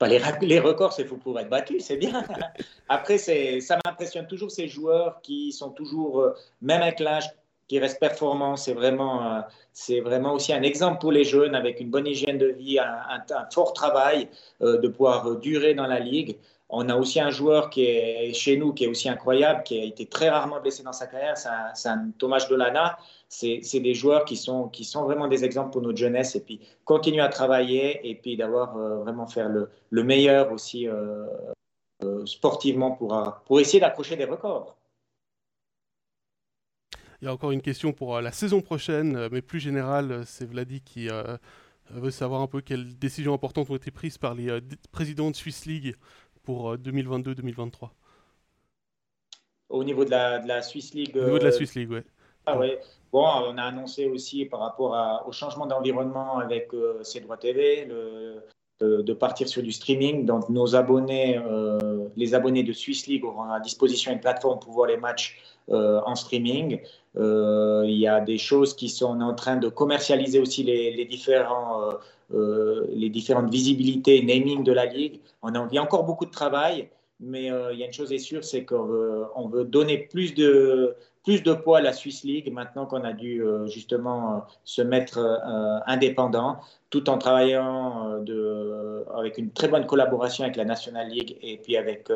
Les, records, c'est pour être battu, c'est bien. Après, ça m'impressionne toujours ces joueurs qui sont toujours, euh, même avec l'âge, qui restent performants. C'est vraiment, euh, vraiment aussi un exemple pour les jeunes avec une bonne hygiène de vie, un, fort travail, euh, de pouvoir durer dans la ligue. On a aussi un joueur qui est chez nous qui est aussi incroyable, qui a été très rarement blessé dans sa carrière, c'est un, Thomas Dolana. C'est des joueurs qui sont, vraiment des exemples pour notre jeunesse et puis continuer à travailler et puis d'avoir euh, vraiment faire le, le meilleur aussi euh, euh, sportivement pour, pour essayer d'accrocher des records. Il y a encore une question pour la saison prochaine, mais plus générale, c'est Vladi qui veut savoir un peu quelles décisions importantes ont été prises par les présidents de Swiss League pour 2022-2023 euh, Au niveau de la, de la Swiss League Au niveau de la euh, Swiss League, ouais. Ah ouais. Bon, on a annoncé aussi par rapport au changement d'environnement avec euh, C Droit TV, le, de, partir sur du streaming. Donc, nos abonnés, les abonnés de Swiss League auront à disposition une plateforme pour voir les matchs en streaming. il y a des choses qui sont en train de commercialiser aussi les, euh, différentes visibilités, naming de la ligue. On a, il y a encore beaucoup de travail, mais euh, il y a une chose est sûre, c'est qu'on veut, on veut donner plus de, poids à la Swiss League maintenant qu'on a dû justement se mettre indépendant, tout en travaillant avec une très bonne collaboration avec la National League et puis avec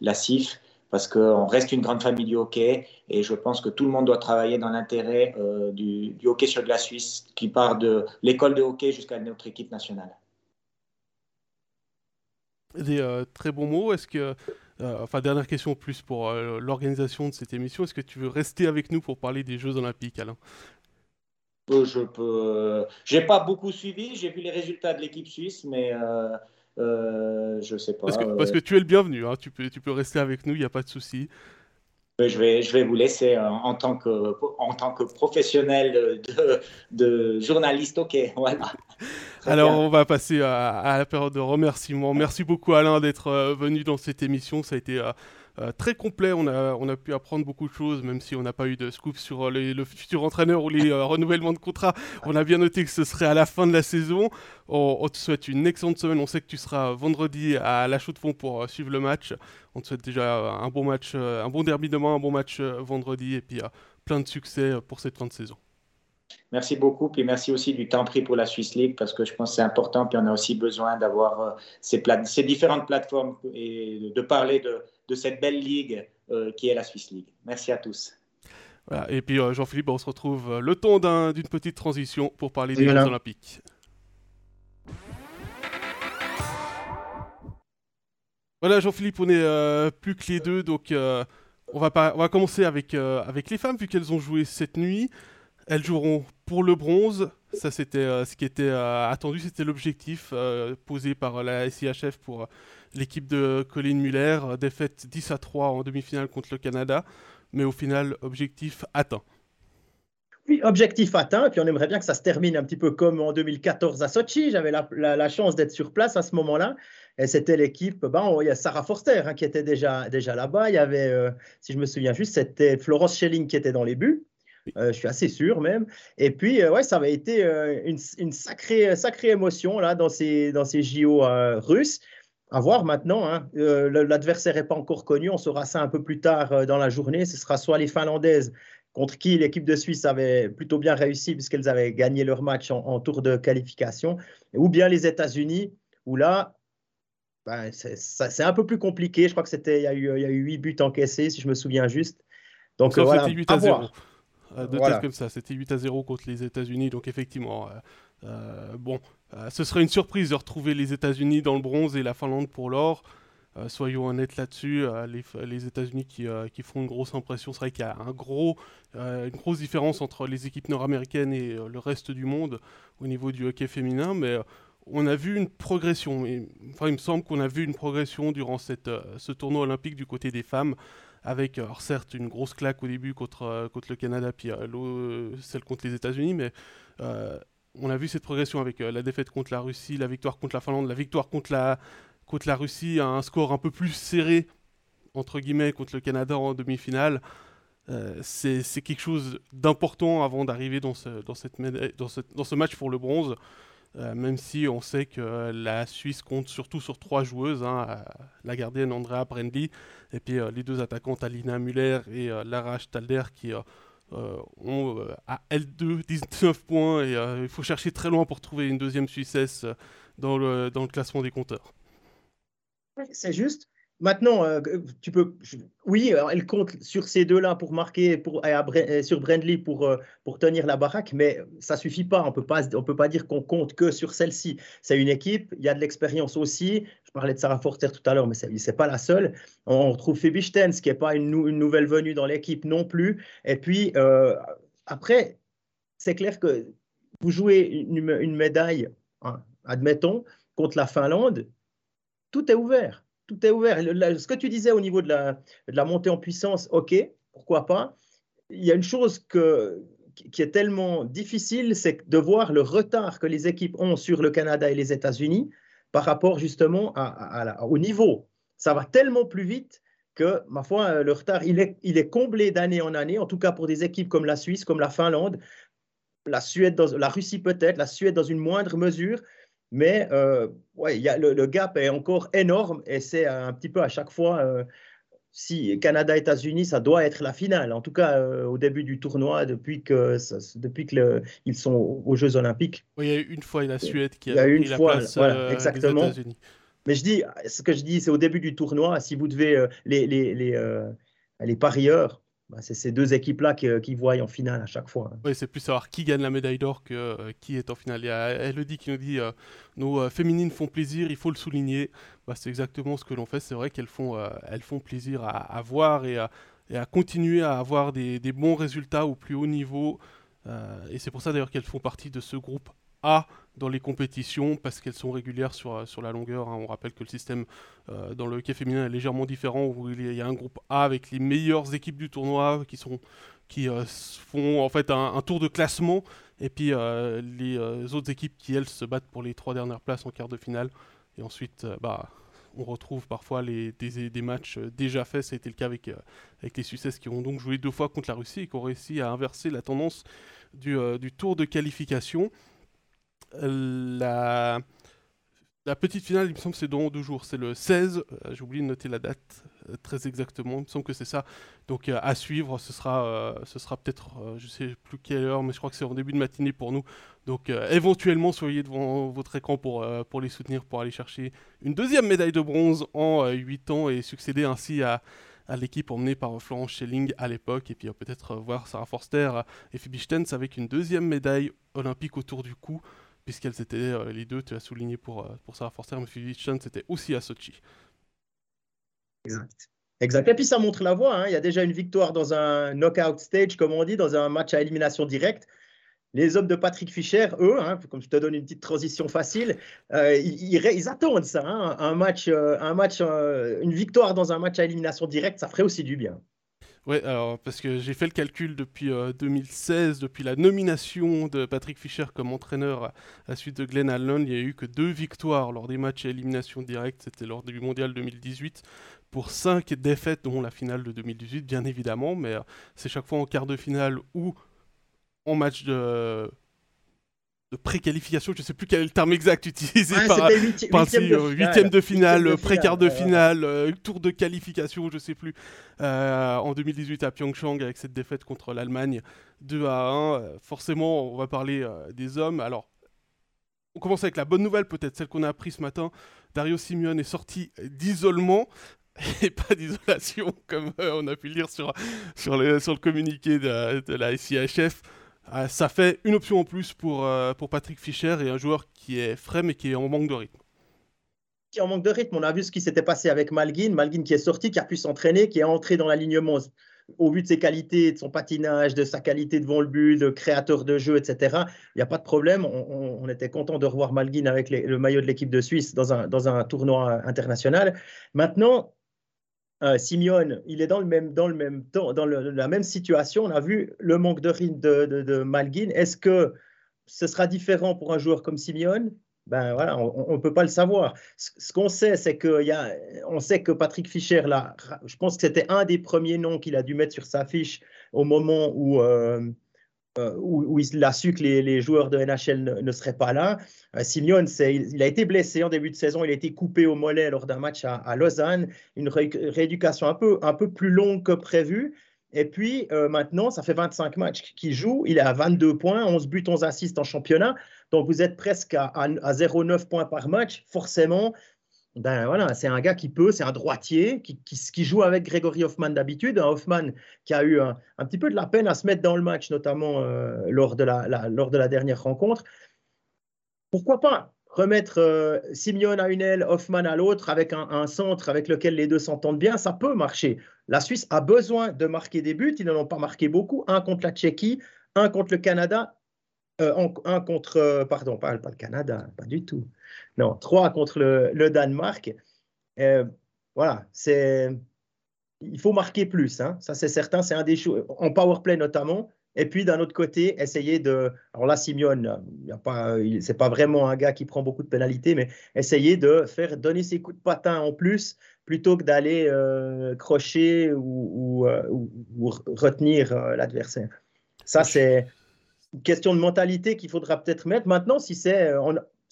la CIF parce qu'on reste une grande famille du hockey et je pense que tout le monde doit travailler dans l'intérêt du, du, hockey sur glace suisse qui part de l'école de hockey jusqu'à notre équipe nationale des euh, très bons mots. Est-ce que, euh, enfin, dernière question plus pour euh, l'organisation de cette émission, est-ce que tu veux rester avec nous pour parler des Jeux Olympiques, Alain? Je peux. J'ai pas beaucoup suivi. J'ai vu les résultats de l'équipe suisse, mais je sais pas. Parce que, parce que, tu es le bienvenu. Hein. Tu peux, tu peux rester avec nous. Il n'y a pas de souci. Je vais, je vais vous laisser en, tant que, en tant que professionnel de, de journaliste. Ok, voilà. Alors, on va passer à, la période de remerciements. Merci beaucoup, Alain, d'être euh, venu dans cette émission. Ça a été euh, euh, très complet. On a, on a pu apprendre beaucoup de choses, même si on n'a pas eu de scoop sur le futur entraîneur ou les renouvellements de contrat. On a bien noté que ce serait à la fin de la saison. On, te souhaite une excellente semaine. On sait que tu seras vendredi à la Chaux de Fonds pour suivre le match. On te souhaite déjà un bon match, un bon derby demain, un bon match vendredi, et puis plein de succès pour cette fin de saison. Merci beaucoup, puis merci aussi du temps pris pour la Swiss League parce que je pense que c'est important, puis on a aussi besoin d'avoir euh, ces, différentes plateformes et de parler de, de cette belle ligue euh, qui est la Swiss League. Merci à tous. Voilà. Et puis euh, Jean-Philippe, on se retrouve le temps d'une petite transition pour parler des Jeux Olympiques. Voilà Jean-Philippe, on est plus que les deux, donc on, va pas, on va commencer avec, avec les femmes vu qu'elles ont joué cette nuit. Elles joueront pour le bronze. Ça, c'était euh, ce qui était euh, attendu. C'était l'objectif euh, posé par la SIHF pour l'équipe de Colin Muller. défaite 10 à 3 en demi-finale contre le Canada. Mais au final, objectif atteint. Oui, objectif atteint. Et puis on aimerait bien que ça se termine un petit peu comme en 2014 à Sochi. J'avais la, chance d'être sur place à ce moment-là. Et c'était l'équipe, ben, il y a Sarah Forster hein, qui était déjà, déjà là-bas. Il y avait, si je me souviens juste, c'était Florence Schelling qui était dans les buts. Euh, je suis assez sûr même. Et puis, euh, ouais, ça avait été euh, une, sacrée, sacrée émotion là, dans, ces, dans ces JO russes. À voir maintenant. Hein. L'adversaire n'est pas encore connu. On saura ça un peu plus tard dans la journée. Ce sera soit les Finlandaises, contre qui l'équipe de Suisse avait plutôt bien réussi puisqu'elles avaient gagné leur match en, tour de qualification, ou bien les États-Unis, où là, ben, c'est un peu plus compliqué. Je crois que c'était, il y, a eu, il y a eu 8 buts encaissés, si je me souviens juste. Donc, voilà, 8 à, 0. Euh, de voilà. comme ça. C'était 8 à 0 contre les États-Unis, donc effectivement, euh, euh, ce serait une surprise de retrouver les États-Unis dans le bronze et la Finlande pour l'or. soyons honnêtes là-dessus, les, les États-Unis qui, font une grosse impression. C'est vrai qu'il y a un gros, une grosse différence entre les équipes nord-américaines et le reste du monde au niveau du hockey féminin, mais on a vu une progression. enfin, il me semble qu'on a vu une progression durant ce tournoi olympique du côté des femmes avec, certes, une grosse claque au début contre, euh, le Canada, puis euh, celle contre les États-Unis, mais euh, on a vu cette progression avec la défaite contre la Russie, la victoire contre la Finlande, la victoire contre la, contre la Russie, un score un peu plus serré, entre guillemets, contre le Canada en demi-finale. c'est quelque chose d'important avant d'arriver dans ce, dans, cette, dans, ce match pour le bronze. Euh, même si on sait que la Suisse compte surtout sur trois joueuses, hein, euh, la gardienne Andrea Brendli, et puis euh, les deux attaquantes Alina Muller et Lara Stalder qui ont à L2 19 points, et il faut chercher très loin pour trouver une deuxième Suissesse dans le classement des compteurs. C'est juste. Maintenant, euh, tu peux. Oui, elle compte sur ces deux-là pour marquer, sur Brandley pour, euh, pour tenir la baraque, mais ça suffit pas. On peut pas, on peut pas dire qu'on compte que sur celle-ci. C'est une équipe. Il y a de l'expérience aussi. Je parlais de Sarah Forster tout à l'heure, mais c'est pas la seule. On retrouve Phoebe qui est pas une, nouvelle venue dans l'équipe non plus. Et puis euh, après, c'est clair que vous jouez une, une médaille, hein, admettons, contre la Finlande, tout est ouvert tout est ouvert. ce que tu disais au niveau de la, montée en puissance, ok, pourquoi pas. Il y a une chose qui est tellement difficile, c'est de voir le retard que les équipes ont sur le Canada et les États-Unis par rapport justement au niveau. Ça va tellement plus vite que, ma foi, le retard, il est, comblé d'année en année, en tout cas pour des équipes comme la Suisse, comme la Finlande, la Suède, la Russie peut-être, la Suède dans une moindre mesure. Mais euh, ouais, y a, le, gap est encore énorme et c'est un petit peu à chaque fois euh, si Canada-États-Unis, ça doit être la finale. En tout cas, euh, au début du tournoi, depuis que depuis que ils sont aux Jeux Olympiques. il y a eu une fois la Suède qui a, y a une fois, place voilà, exactement. États-Unis. Mais je dis, ce que je dis, c'est au début du tournoi, si vous devez les les les, les parieurs bah, c'est ces deux équipes-là qui, qui, voient en finale à chaque fois. Hein. Oui, c'est plus savoir qui gagne la médaille d'or que euh, qui est en finale. Il y a Elodie qui nous dit euh, nos euh, féminines font plaisir, il faut le souligner. Bah, c'est exactement ce que l'on fait. C'est vrai qu'elles font, elles font plaisir à, voir et à, continuer à avoir des, bons résultats au plus haut niveau. et c'est pour ça d'ailleurs qu'elles font partie de ce groupe A dans les compétitions parce qu'elles sont régulières sur, euh, sur la longueur. Hein. On rappelle que le système euh, dans le hockey féminin est légèrement différent où il y a un groupe A avec les meilleures équipes du tournoi qui, sont, qui euh, font en fait un, tour de classement et puis les autres équipes qui elles se battent pour les trois dernières places en quart de finale. Et ensuite, bah, on retrouve parfois les, des, des, matchs déjà faits. Ça a été le cas avec, avec les Suisses qui ont donc joué deux fois contre la Russie et qui ont réussi à inverser la tendance du, du tour de qualification la, petite finale, il me semble, c'est dans deux jours. C'est le 16. Euh, j'ai oublié de noter la date euh, très exactement. Il me semble que c'est ça. Donc euh, à suivre, ce sera, sera peut-être, je sais plus quelle heure, mais je crois que c'est en début de matinée pour nous. Donc éventuellement, soyez devant votre écran pour, pour les soutenir, pour aller chercher une deuxième médaille de bronze en 8 ans et succéder ainsi à, l'équipe emmenée par Florence Schelling à l'époque, et puis peut-être voir Sarah Forster et Phoebe Stens avec une deuxième médaille olympique autour du cou puisqu'elles étaient euh, les deux, tu as souligné pour, euh, pour Sarah mais Phoebe c'était aussi à Sochi. Exact. Exact. Et puis ça montre la voie. Hein. Il y a déjà une victoire dans un knockout stage, comme on dit, dans un match à élimination directe. Les hommes de Patrick Fischer, eux, hein, comme je te donne une petite transition facile, euh, ils, attendent ça. Hein. Un match, un match une victoire dans un match à élimination directe, ça ferait aussi du bien. Ouais, alors parce que j'ai fait le calcul depuis 2016, euh, depuis la nomination de Patrick Fischer comme entraîneur à, la suite de Glenn Allen, il n'y a eu que deux victoires lors des matchs à élimination directe, c'était lors du mondial 2018, pour cinq défaites, dont la finale de 2018 bien évidemment, mais euh, c'est chaque fois en quart de finale ou en match de de préqualification, je ne sais plus quel est le terme exact utilisé par, huitième de, finale, pré-quart de finale, euh, tour de qualification, je ne sais plus, euh, en 2018 à Pyeongchang avec cette défaite contre l'Allemagne 2 à 1. Euh, forcément, on va parler des hommes. Alors, on commence avec la bonne nouvelle, peut-être celle qu'on a appris ce matin. Dario Simeone est sorti d'isolement et pas d'isolation, comme on a pu le lire sur, sur, le, sur le communiqué de, de la SIHF. Ah, ça fait une option en plus pour, euh, pour Patrick Fischer et un joueur qui est frais mais qui est en manque de rythme. Qui est en manque de rythme. On a vu ce qui s'était passé avec Malguin. Malguin qui est sorti, qui a pu s'entraîner, qui est entré dans l'alignement au vu de ses qualités, de son patinage, de sa qualité devant le but, de créateur de jeu, etc. Il n'y a pas de problème. On, était content de revoir Malguin avec le maillot de l'équipe de Suisse dans un, dans un tournoi international. Maintenant, euh, il est dans le même, dans le même temps, dans la même situation. On a vu le manque de rythme de, de, Malguin. Est-ce que ce sera différent pour un joueur comme Simeone ben voilà, on ne peut pas le savoir. Ce, qu'on sait, c'est que y a, on sait que Patrick Fischer, là, je pense que c'était un des premiers noms qu'il a dû mettre sur sa fiche au moment où, euh, euh, où, il a su que les, joueurs de NHL ne, seraient pas là. Euh, Simeone, il, a été blessé en début de saison, il a été coupé au mollet lors d'un match à, Lausanne, une rééducation un peu, un peu plus longue que prévu. Et puis euh, maintenant, ça fait 25 matchs qu'il joue, il est à 22 points, 11 buts, 11 assists en championnat. Donc vous êtes presque à, à 0,9 points par match. Forcément, ben voilà, c'est un gars qui peut, c'est un droitier qui, qui, joue avec Grégory Hoffman d'habitude. Un Hoffman qui a eu un, petit peu de la peine à se mettre dans le match, notamment euh, lors, de la, lors de la dernière rencontre. Pourquoi pas remettre euh, Simeone à une aile, Hoffman à l'autre, avec un, centre avec lequel les deux s'entendent bien, ça peut marcher. La Suisse a besoin de marquer des buts, ils n'en ont pas marqué beaucoup, un contre la Tchéquie, un contre le Canada, euh, un contre, pardon, pas, pas le Canada, pas du tout. Non, 3 contre le, Danemark. Euh, voilà, c'est. Il faut marquer plus, hein. ça c'est certain, c'est un des choses, en powerplay notamment. Et puis d'un autre côté, essayer de. Alors là, Simeone, c'est pas vraiment un gars qui prend beaucoup de pénalités, mais essayer de faire donner ses coups de patin en plus plutôt que d'aller euh, crocher ou, euh, retenir l'adversaire. Ça, c'est question de mentalité qu'il faudra peut-être mettre. Maintenant, si c'est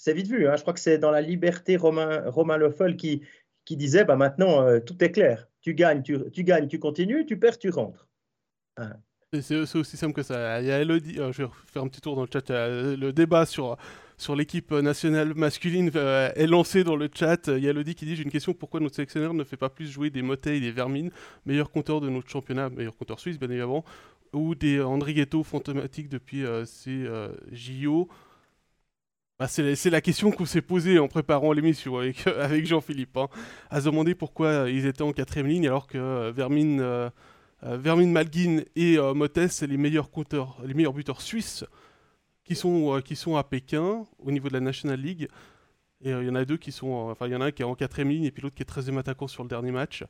c'est vite vu. Hein. Je crois que c'est dans la liberté Romain, Romain qui, qui disait bah, maintenant, euh, tout est clair. tu gagnes, tu, continues, tu perds, tu rentres. Hein. C'est aussi simple que ça. Il y a Elodie, euh, je vais faire un petit tour dans le chat. le débat sur, l'équipe nationale masculine euh, est lancé dans le chat. Il y a Elodie qui dit J'ai une question pourquoi notre sélectionneur ne fait pas plus jouer des Motet et des Vermines, meilleurs compteurs de notre championnat, meilleurs compteurs suisses, bien évidemment, ou des André Ghetto fantomatiques depuis euh, ces JO bah, c'est la question qu'on s'est posée en préparant l'émission avec, Jean-Philippe. Hein, à se demander pourquoi ils étaient en quatrième ligne alors que Vermine euh, Vermin Malguin et euh, Mottes, c'est les meilleurs buteurs suisses qui sont, euh, qui sont à Pékin au niveau de la National League. Et il y en a deux qui sont. Enfin, il y en a un qui est en quatrième ligne et puis l'autre qui est 13e attaquant sur le dernier match.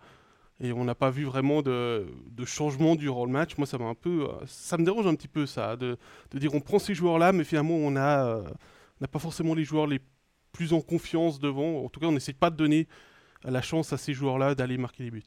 Et on n'a pas vu vraiment de, changement durant le match. Moi, ça un peu. Ça me dérange un petit peu, ça, de, dire on prend ces joueurs-là, mais finalement, on n'a pas forcément les joueurs les plus en confiance devant. En tout cas, on n'essaie pas de donner la chance à ces joueurs-là d'aller marquer des buts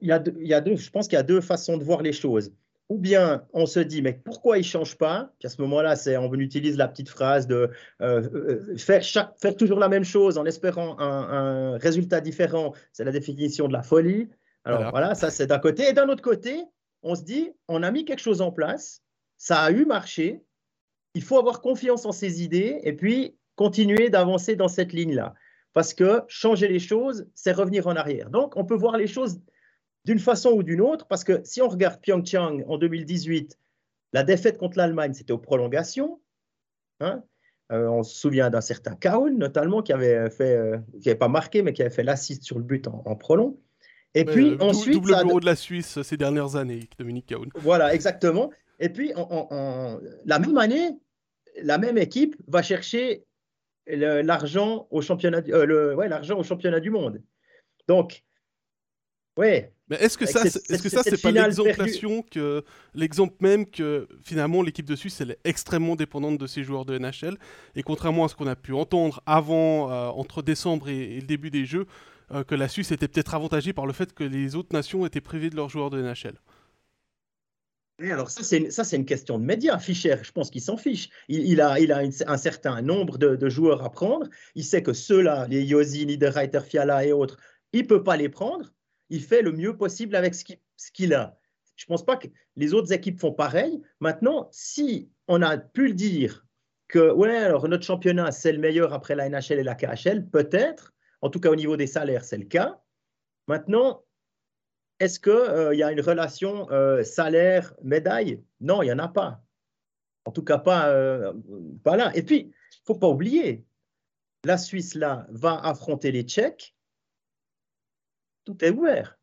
il y, a deux, il y a deux, je pense qu'il y a deux façons de voir les choses. Ou bien on se dit, mais pourquoi il ne change pas? Puis à ce moment-là, on utilise la petite phrase de euh, euh, faire, faire, toujours la même chose en espérant un, résultat différent. C'est la définition de la folie. Alors voilà, ça c'est d'un côté. Et d'un autre côté, on se dit, on a mis quelque chose en place, ça a eu marché, il faut avoir confiance en ses idées et puis continuer d'avancer dans cette ligne-là. Parce que changer les choses, c'est revenir en arrière. Donc, on peut voir les choses d'une façon ou d'une autre, parce que si on regarde Pyeongchang en 2018, la défaite contre l'Allemagne, c'était aux prolongations. Hein. Euh, on se souvient d'un certain Kaun, notamment, qui avait fait, euh, qui n'avait pas marqué, mais qui avait fait l'assist sur le but en, en prolong. Et puis ensuite, double bureau de la Suisse ces dernières années, Dominique Kaun. Voilà, exactement. Et puis la même année, la même équipe va chercher l'argent au championnat, euh, le, ouais, l'argent au championnat du monde. Donc, ouais, mais est-ce que, ça, est-ce que ça, c'est pas l'exemplation que l'exemple même que finalement l'équipe de Suisse elle est extrêmement dépendante de ses joueurs de NHL et contrairement à ce qu'on a pu entendre avant euh, entre décembre et, le début des Jeux, euh, que la Suisse était peut-être avantagée par le fait que les autres nations étaient privées de leurs joueurs de NHL. alors ça, c'est, ça, c'est une question de médias. Fischer, je pense qu'il s'en fiche. Il, a, il a un certain nombre de, joueurs à prendre. Il sait que ceux-là, les Yosi, Niederreiter, Fiala et autres, il ne peut pas les prendre il fait le mieux possible avec ce qu'il a. Je ne pense pas que les autres équipes font pareil. Maintenant, si on a pu le dire que ouais, alors notre championnat, c'est le meilleur après la NHL et la KHL, peut-être, en tout cas au niveau des salaires, c'est le cas. Maintenant, est-ce qu'il euh, y a une relation euh, salaire-médaille? Non, il n'y en a pas. En tout cas, pas, euh, pas là. Et puis, il ne faut pas oublier, la Suisse, là, va affronter les Tchèques tout est ouvert.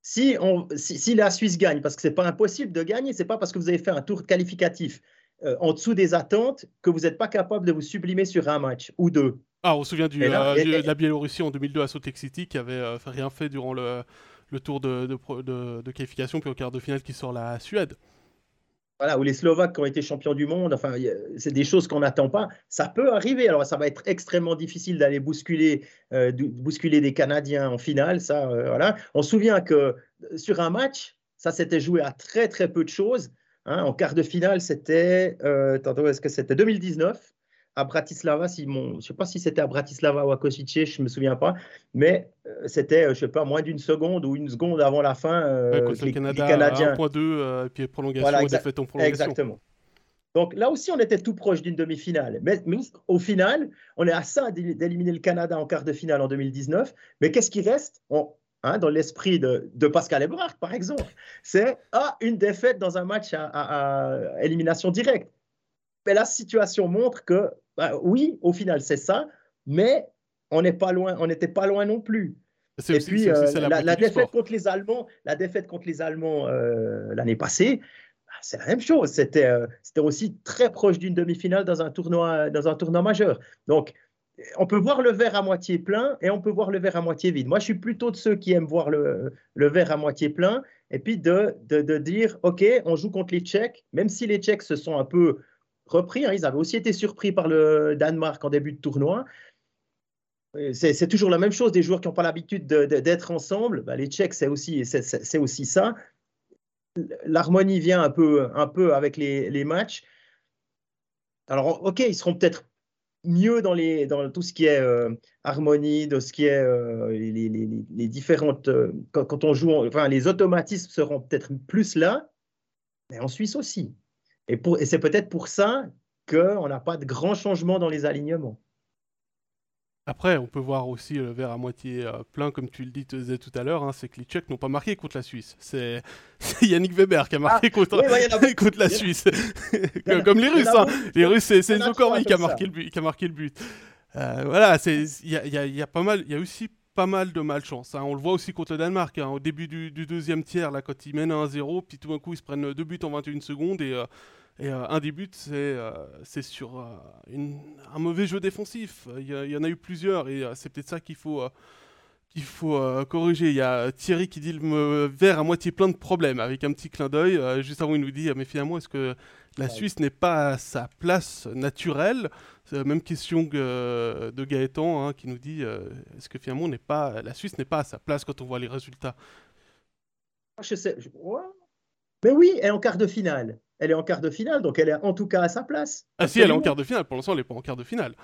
Si, on, si, la Suisse gagne, parce que ce n'est pas impossible de gagner, ce n'est pas parce que vous avez fait un tour qualificatif euh, en dessous des attentes que vous n'êtes pas capable de vous sublimer sur un match ou deux. Ah, on se souvient du, euh, de la Biélorussie en 2002 à Salt Lake City qui avait euh, rien fait durant le, le tour de, de, de, qualification, puis au quart de finale qui sort la Suède voilà, ou les Slovaques qui ont été champions du monde, enfin, c'est des choses qu'on n'attend pas. Ça peut arriver. Alors, ça va être extrêmement difficile d'aller bousculer, euh, bousculer des Canadiens en finale. Ça, euh, voilà. On se souvient que euh, sur un match, ça s'était joué à très très peu de choses. Hein. En quart de finale, c'était, euh, est-ce que c'était 2019 à Bratislava, si je ne sais pas si c'était à Bratislava ou à Kosice, je ne me souviens pas, mais euh, c'était, euh, je sais pas, moins d'une seconde ou une seconde avant la fin. Euh, les, Canada, les Canadiens. 1.2, euh, et puis prolongation, voilà, défaite en prolongation. Exactement. Donc là aussi, on était tout proche d'une demi-finale. Mais, au final, on est à ça d'éliminer le Canada en quart de finale en 2019. Mais qu'est-ce qui reste? Hein, dans l'esprit de, Pascal Ebrard, par exemple C'est ah, une défaite dans un match à, à élimination directe. Mais la situation montre que bah, oui, au final, c'est ça, mais on n'est pas loin, on n'était pas loin non plus. Et puis, euh, la, défaite contre les Allemands, la défaite contre les Allemands euh, l'année passée, bah, c'est la même chose. C'était euh, aussi très proche d'une demi-finale dans un tournoi dans un tournoi majeur. Donc, on peut voir le verre à moitié plein et on peut voir le verre à moitié vide. Moi, je suis plutôt de ceux qui aiment voir le, le verre à moitié plein et puis de, de, de, dire, OK, on joue contre les Tchèques, même si les Tchèques se sont un peu repris. Hein. Ils avaient aussi été surpris par le Danemark en début de tournoi. C'est toujours la même chose, des joueurs qui n'ont pas l'habitude d'être ensemble. Bah, les Tchèques, c'est aussi, aussi ça. L'harmonie vient un peu, un peu avec les, les matchs. Alors, ok, ils seront peut-être mieux dans, les, dans tout ce qui est euh, harmonie, de ce qui est euh, les, les, les, différentes. Euh, quand, quand, on joue, enfin, les automatismes seront peut-être plus là, mais en Suisse aussi. Et, pour, et c'est peut-être pour ça qu'on n'a pas de grands changements dans les alignements. Après, on peut voir aussi le verre à moitié euh, plein, comme tu le disais tout à l'heure, hein, c'est que les Tchèques n'ont pas marqué contre la Suisse. C'est Yannick Weber qui a marqué ah, contre, oui, contre la Suisse. comme les Russes. Hein. Les Russes, c'est Corvi qui, a marqué le but, qui a marqué le but. Euh, voilà, il y a, y, a, y a, pas mal, il y a aussi pas mal de malchance. Hein. On le voit aussi contre le Danemark. Au début du, du, deuxième tiers, là, quand ils mènent 1-0, puis tout d'un coup, ils se prennent deux buts en 21 secondes et. Euh, et euh, un des buts, c'est euh, sur euh, un mauvais jeu défensif. Il y, en a eu plusieurs et c'est peut-être ça qu'il faut, qu'il faut corriger. Il y a Thierry qui dit le verre à moitié plein de problèmes avec un petit clin d'œil. juste avant, il nous dit Mais finalement, est-ce que la Suisse n'est pas à sa place naturelle? C'est la même question que de Gaëtan hein, qui nous dit Est-ce que finalement, n'est pas, la Suisse n'est pas à sa place quand on voit les résultats? Je sais. Mais oui, elle est en quart de finale elle est en quart de finale, donc elle est en tout cas à sa place. Ah si, elle est en quart de finale, pour l'instant elle n'est pas en quart de finale.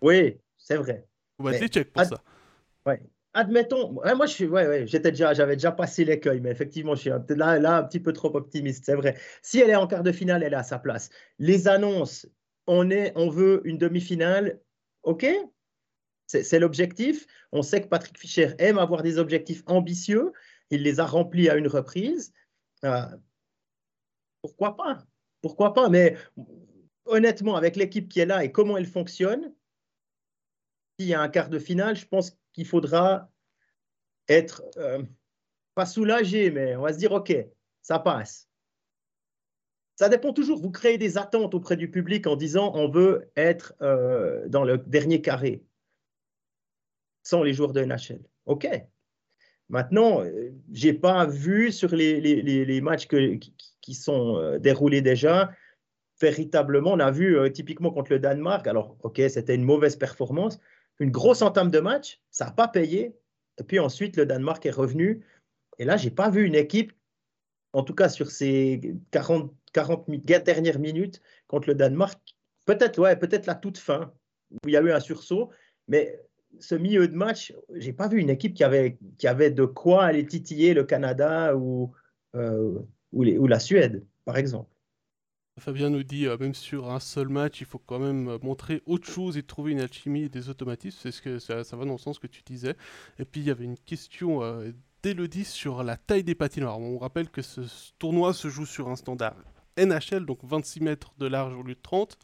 Oui, c'est vrai. On va les pour ça. Ouais. Admettons, moi je suis, ouais, ouais, j'étais déjà, j'avais déjà passé l'écueil, mais effectivement, je suis là, là un petit peu trop optimiste, c'est vrai. Si elle est en quart de finale, elle est à sa place. Les annonces, on est, on veut une demi-finale, ok, c'est l'objectif. On sait que Patrick Fischer aime avoir des objectifs ambitieux. Il les a remplis à une reprise. Euh, pourquoi pas? Pourquoi pas? Mais honnêtement, avec l'équipe qui est là et comment elle fonctionne, s'il y a un quart de finale, je pense qu'il faudra être euh, pas soulagé, mais on va se dire OK, ça passe. Ça dépend toujours. Vous créez des attentes auprès du public en disant on veut être euh, dans le dernier carré sans les joueurs de NHL. OK. Maintenant, euh, je n'ai pas vu sur les, matchs qui sont euh, déroulés déjà, véritablement, on a vu euh, typiquement contre le Danemark, alors ok, c'était une mauvaise performance, une grosse entame de match, ça n'a pas payé, et puis ensuite le Danemark est revenu, et là, j'ai pas vu une équipe, en tout cas sur ces 40, 40 dernières minutes contre le Danemark, peut-être ouais, peut-être la toute fin, où il y a eu un sursaut, mais ce milieu de match, j'ai pas vu une équipe qui avait, qui avait de quoi aller titiller le Canada ou, euh, ou, la Suède, par exemple. Fabien nous dit, euh, même sur un seul match, il faut quand même euh, montrer autre chose et trouver une alchimie et des automatismes. C'est ce que ça, va dans le sens que tu disais. Et puis il y avait une question euh, d'Elodie sur la taille des patinoires. On rappelle que ce tournoi se joue sur un standard NHL, donc 26 mètres de large au lieu de 30.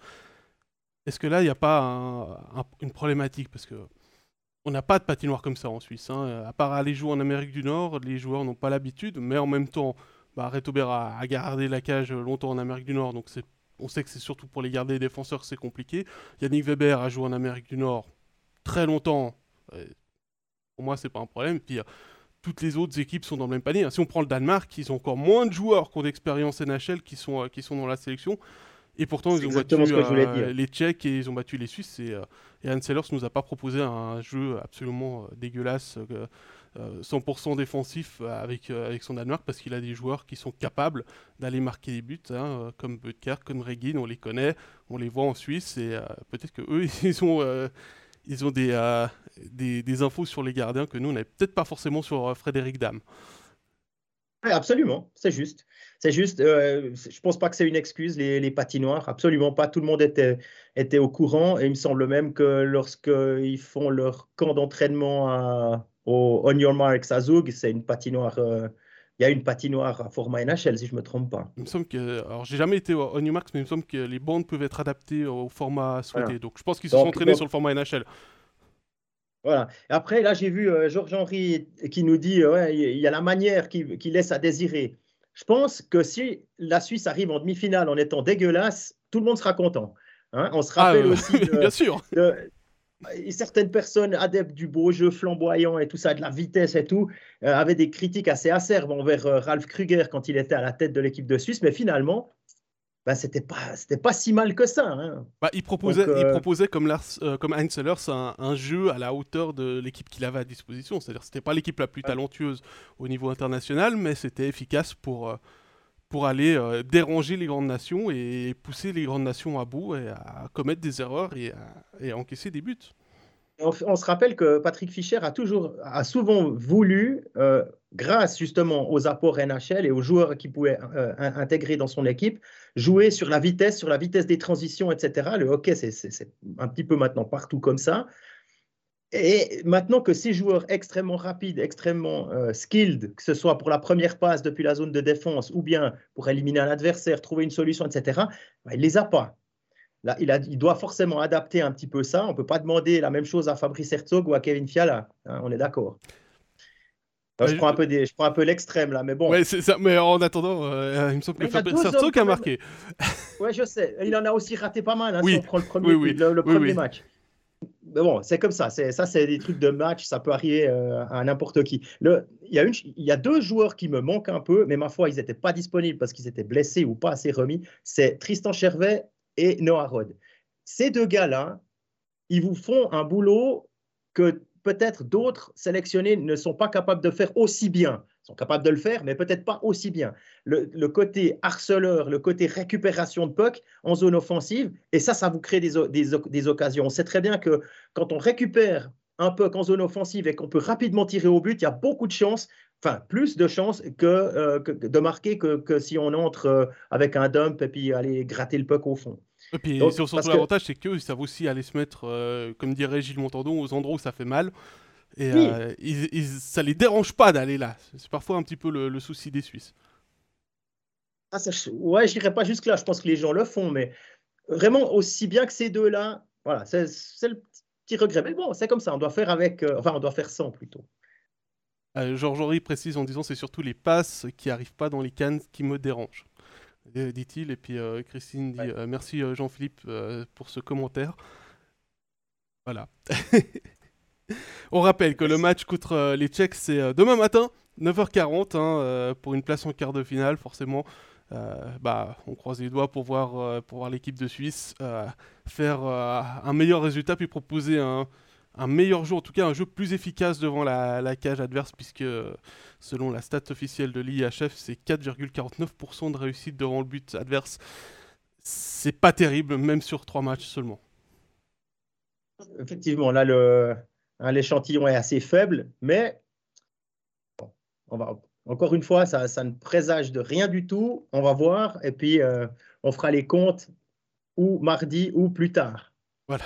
Est-ce que là, il n'y a pas une problématique? Parce que on n'a pas de patinoire comme ça en Suisse. Hein. À part aller jouer en Amérique du Nord, les joueurs n'ont pas l'habitude, mais en même temps, bah, a, gardé la cage longtemps en Amérique du Nord, donc on sait que c'est surtout pour les garder les défenseurs c'est compliqué. Yannick Weber a joué en Amérique du Nord très longtemps. Pour moi, c'est pas un problème. Puis euh, toutes les autres équipes sont dans le même panier. Si on prend le Danemark, ils ont encore moins de joueurs qui ont d'expérience NHL qui euh, qui sont dans la sélection. Et pourtant, ils ont battu euh, les Tchèques et ils ont battu les Suisses. Et, et Anne Sellers nous a pas proposé un jeu absolument dégueulasse 100% euh, défensif avec, euh, avec son Danemark parce qu'il a des joueurs qui sont capables d'aller marquer des buts, hein, euh, comme Butker, comme Regin, on les connaît, on les voit en Suisse et peut-être que eux ils ont, ils ont des, des, des, infos sur les gardiens que nous on n'avait peut-être pas forcément sur Frédéric Dam. absolument, c'est juste. C'est juste, je pense pas que c'est une excuse, les, les, patinoires, absolument pas. Tout le monde était, était au courant et il me semble même que lorsqu'ils font leur camp d'entraînement au On Your Marks à Zug, c'est une patinoire. Euh, il y a une patinoire à format NHL, si je ne me trompe pas. Il me semble que. Alors, j'ai jamais été au On Your Marks, mais il me semble que les bandes peuvent être adaptées au format souhaité. Donc, je pense qu'ils se sont entraînés sur le format NHL. Voilà. après, là, j'ai vu euh, Georges-Henri qui nous dit ouais, il y a la manière qui, laisse à désirer. Je pense que si la Suisse arrive en demi-finale en étant dégueulasse, tout le monde sera content. Hein. On se rappelle ah, euh, aussi Bien sûr certaines personnes adeptes du beau jeu flamboyant et tout ça, de la vitesse et tout, euh, avaient des critiques assez acerbes envers euh, Ralph Kruger quand il était à la tête de l'équipe de Suisse, mais finalement, bah, c'était pas c'était pas si mal que ça. Hein. Bah, il proposait il euh, proposait comme Lars, comme Heinz Sellers un, un, jeu à la hauteur de l'équipe qu'il avait à disposition. C'est-à-dire c'était pas l'équipe la plus talentueuse au niveau international, mais c'était efficace pour pour aller déranger les grandes nations et pousser les grandes nations à bout et à commettre des erreurs et à encaisser des buts on, se rappelle que Patrick Fischer a, toujours, a souvent voulu, euh, grâce justement aux apports NHL et aux joueurs qu'il pouvait euh, intégrer dans son équipe, jouer sur la vitesse, sur la vitesse des transitions, etc. Le hockey, c'est un petit peu maintenant partout comme ça. Et maintenant que ces joueurs extrêmement rapides, extrêmement euh, skilled, que ce soit pour la première passe depuis la zone de défense ou bien pour éliminer un adversaire, trouver une solution, etc., ben, il ne les a pas il, doit forcément adapter un petit peu ça. On ne peut pas demander la même chose à Fabrice Herzog ou à Kevin Fiala. Hein, on est d'accord. je, prends un peu je prends un peu l'extrême là, mais bon. mais en attendant, euh, il me semble que Fabrice Herzog a marqué. oui, je sais. Il en a aussi raté pas mal hein, si on prend le premier, le, premier match. Mais bon, c'est comme ça. Ça, c'est des trucs de match. Ça peut arriver euh, à n'importe qui. Il, y a une, il y a deux joueurs qui me manquent un peu, mais ma foi, ils n'étaient pas disponibles parce qu'ils étaient blessés ou pas assez remis. C'est Tristan Chervet et Noah Rod. Ces deux gars-là, ils vous font un boulot que peut-être d'autres sélectionnés ne sont pas capables de faire aussi bien. Ils sont capables de le faire, mais peut-être pas aussi bien. Le, côté harceleur, le côté récupération de puck en zone offensive, et ça, ça vous crée des, des, occasions. On sait très bien que quand on récupère un puck en zone offensive et qu'on peut rapidement tirer au but, il y a beaucoup de chances, enfin plus de chances que, euh, de marquer que, si on entre euh, avec un dump et puis aller gratter le puck au fond. Et puis surtout l'avantage, c'est qu'eux, ils savent aussi aller se mettre, euh, comme dirait Gilles Montandon, aux endroits où ça fait mal. Et ils, ça les dérange pas d'aller là. C'est parfois un petit peu le, souci des Suisses. Ah, ça, ouais, je n'irai pas jusque-là. Je pense que les gens le font, mais vraiment aussi bien que ces deux-là, voilà, c'est le petit regret. Mais bon, c'est comme ça. On doit faire avec, enfin, on doit faire sans plutôt. Euh, Georges Henry précise en disant c'est surtout les passes qui arrivent pas dans les cannes qui me dérangent, euh, dit-il. Et puis euh, Christine dit merci Jean-Philippe pour ce commentaire. Voilà. On rappelle que le match contre les Tchèques c'est demain matin, 9h40, hein, pour une place en quart de finale, forcément. bah, on croise les doigts pour voir, pour voir l'équipe de Suisse faire un meilleur résultat puis proposer un, un meilleur jeu, en tout cas un jeu plus efficace devant la, cage adverse, puisque selon la stat officielle de l'IHF, c'est 4,49% de réussite devant le but adverse. C'est pas terrible, même sur trois matchs seulement. Effectivement, là, hein, l'échantillon est assez faible, mais on va, encore une fois, ça, ça, ne présage de rien du tout. On va voir, et puis euh, on fera les comptes ou mardi ou plus tard. Voilà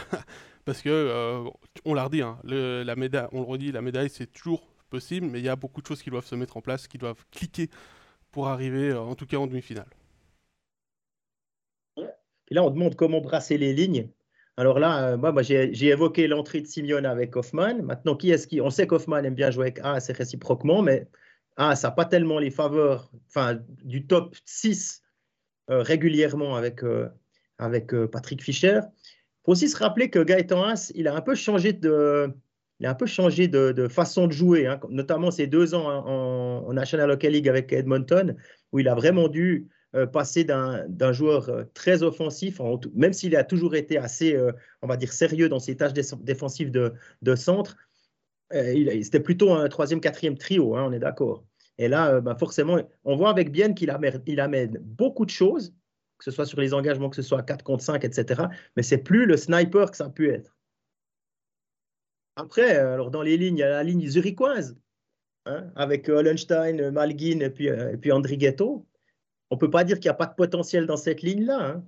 parce que euh, on l'a redit, hein, la médaille, on le redit, la médaille c'est toujours possible, mais il y a beaucoup de choses qui doivent se mettre en place, qui doivent cliquer pour arriver, euh, en tout cas en demi-finale. Et là, on demande comment brasser les lignes. Alors là, euh, moi, j'ai évoqué l'entrée de Simeone avec Hoffman. Maintenant, qui est-ce qui On sait qu'Hoffman aime bien jouer avec A, c'est réciproquement, mais ça n'a pas tellement les faveurs du top 6 régulièrement avec, avec Patrick Fischer faut aussi se rappeler que Gaëtan Haas, il a un peu changé de, il a un peu changé de, façon de jouer, hein, notamment ces deux ans en, National Hockey League avec Edmonton, où il a vraiment dû euh, passer d'un joueur euh, très offensif, même s'il a toujours été assez, euh, on va dire, sérieux dans ses tâches défensives de, centre. C'était plutôt un troisième, quatrième trio, hein, on est d'accord. Et là, ben forcément, on voit avec Bien qu'il amène beaucoup de choses, que ce soit sur les engagements, que ce soit à 4 contre 5, etc. Mais c'est plus le sniper que ça a pu être. Après, alors dans les lignes, il y a la ligne zurichoise, hein, avec Hollenstein, Malguin et puis, euh, et puis Andrighetto. On ne peut pas dire qu'il n'y a pas de potentiel dans cette ligne-là. Hein.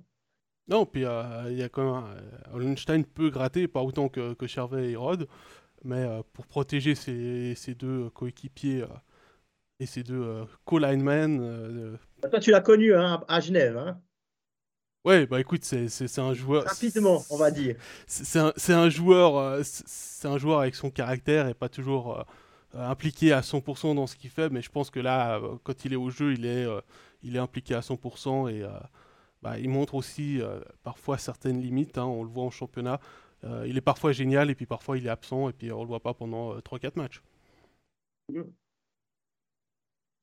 Non, puis euh, il y a quand même. Euh, Hollenstein peut gratter, pas autant que, que Chervet et Rod, mais pour protéger ses, deux coéquipiers et ses deux co-linemen. Toi, tu l'as connu hein, à Genève. Hein Ouais, bah écoute, c'est un joueur. Rapidement, on va dire. C'est un, un, joueur, euh, c'est un joueur avec son caractère et pas toujours euh, impliqué à 100% dans ce qu'il fait, mais je pense que là, euh, quand il est au jeu, il est, il est impliqué à 100% et bah, il montre aussi parfois certaines limites. Hein, on le voit en championnat. il est parfois génial et puis parfois il est absent et puis on le voit pas pendant 3-4 matchs.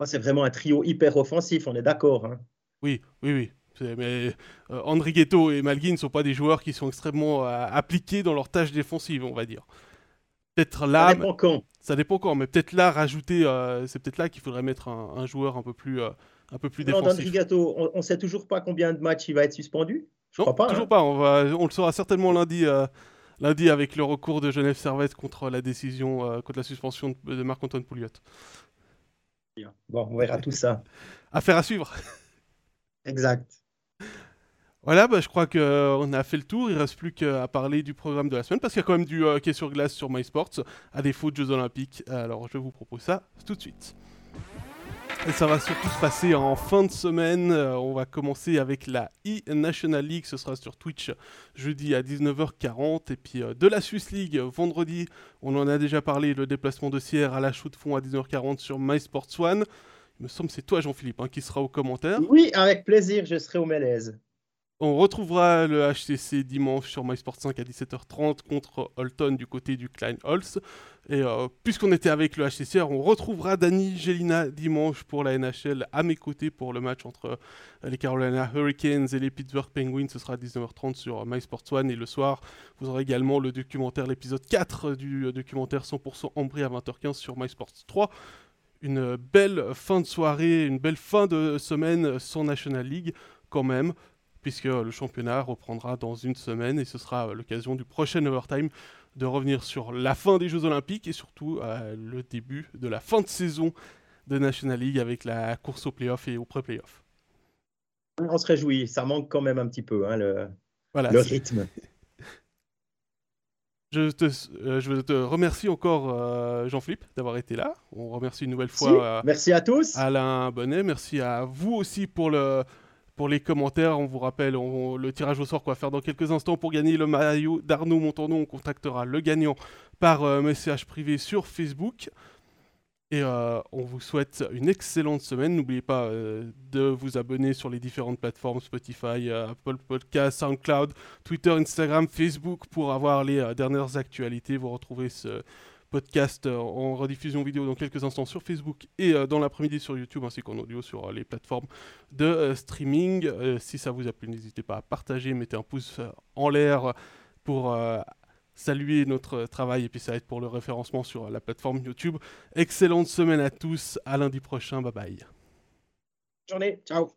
C'est vraiment un trio hyper offensif, on est d'accord. Hein. Oui, oui, oui. Mais euh, Andrighetto et Malguin ne sont pas des joueurs qui sont extrêmement euh, appliqués dans leurs tâches défensives, on va dire. Peut-être là. Ça dépend quand. Ça dépend quand, mais peut-être là, rajouter. Euh, c'est peut-être là qu'il faudrait mettre un, joueur un peu plus un peu plus Brandon défensif. Rigato, on ne sait toujours pas combien de matchs il va être suspendu Je non, crois pas. toujours hein. pas. On, va, on le saura certainement lundi, lundi avec le recours de Genève Servette contre la décision, contre la suspension de, de Marc-Antoine Pouliot. Bon, on verra tout ça. Affaire à suivre. Exact. Voilà, bah, je crois qu'on a fait le tour. Il reste plus qu'à parler du programme de la semaine parce qu'il y a quand même du hockey sur glace sur MySports à défaut de Jeux Olympiques. Alors je vous propose ça tout de suite. Et ça va surtout se passer en fin de semaine. Euh, on va commencer avec la e-National League. Ce sera sur Twitch jeudi à 19h40. Et puis euh, de la Swiss League vendredi, on en a déjà parlé, le déplacement de Sierre à la chaux de fond à 19h40 sur MySports One. Il me semble que c'est toi Jean-Philippe hein, qui sera au commentaire. Oui, avec plaisir, je serai au Mélèze. On retrouvera le HCC dimanche sur MySports 5 à 17h30 contre Holton du côté du Klein Holz. Et euh, puisqu'on était avec le HCCR, on retrouvera Dani Gelina dimanche pour la NHL à mes côtés pour le match entre euh, les Carolina Hurricanes et les Pittsburgh Penguins. Ce sera à 19h30 sur MySports One. Et le soir, vous aurez également le documentaire, l'épisode 4 du euh, documentaire 100% Ambry à 20h15 sur MySports 3 une belle fin de soirée, une belle fin de semaine sans National League quand même, puisque le championnat reprendra dans une semaine et ce sera l'occasion du prochain overtime de revenir sur la fin des Jeux Olympiques et surtout euh, le début de la fin de saison de National League avec la course aux playoffs et aux pré-playoffs. On se réjouit, ça manque quand même un petit peu, hein, le, Voilà, le rythme. je te, euh, je te remercie encore euh, Jean-Philippe d'avoir été là. On remercie une nouvelle fois euh, Merci à tous. Alain Bonnet, merci à vous aussi pour, le, pour les commentaires. On vous rappelle le tirage au sort qu'on va faire dans quelques instants pour gagner le maillot d'Arnaud Montandon. On contactera le gagnant par euh, message privé sur Facebook. Et euh, on vous souhaite une excellente semaine. N'oubliez pas euh, de vous abonner sur les différentes plateformes Spotify, Apple Podcast, SoundCloud, Twitter, Instagram, Facebook pour avoir les dernières actualités. Vous retrouvez ce podcast euh, en rediffusion vidéo dans quelques instants sur Facebook et euh, dans l'après-midi sur YouTube ainsi qu'en audio sur euh, les plateformes de streaming. Si ça vous a plu, n'hésitez pas à partager, mettez un pouce en l'air pour saluer notre travail et puis ça aide pour le référencement sur la plateforme YouTube. Excellente semaine à tous, à lundi prochain, bye bye. Journée, ciao.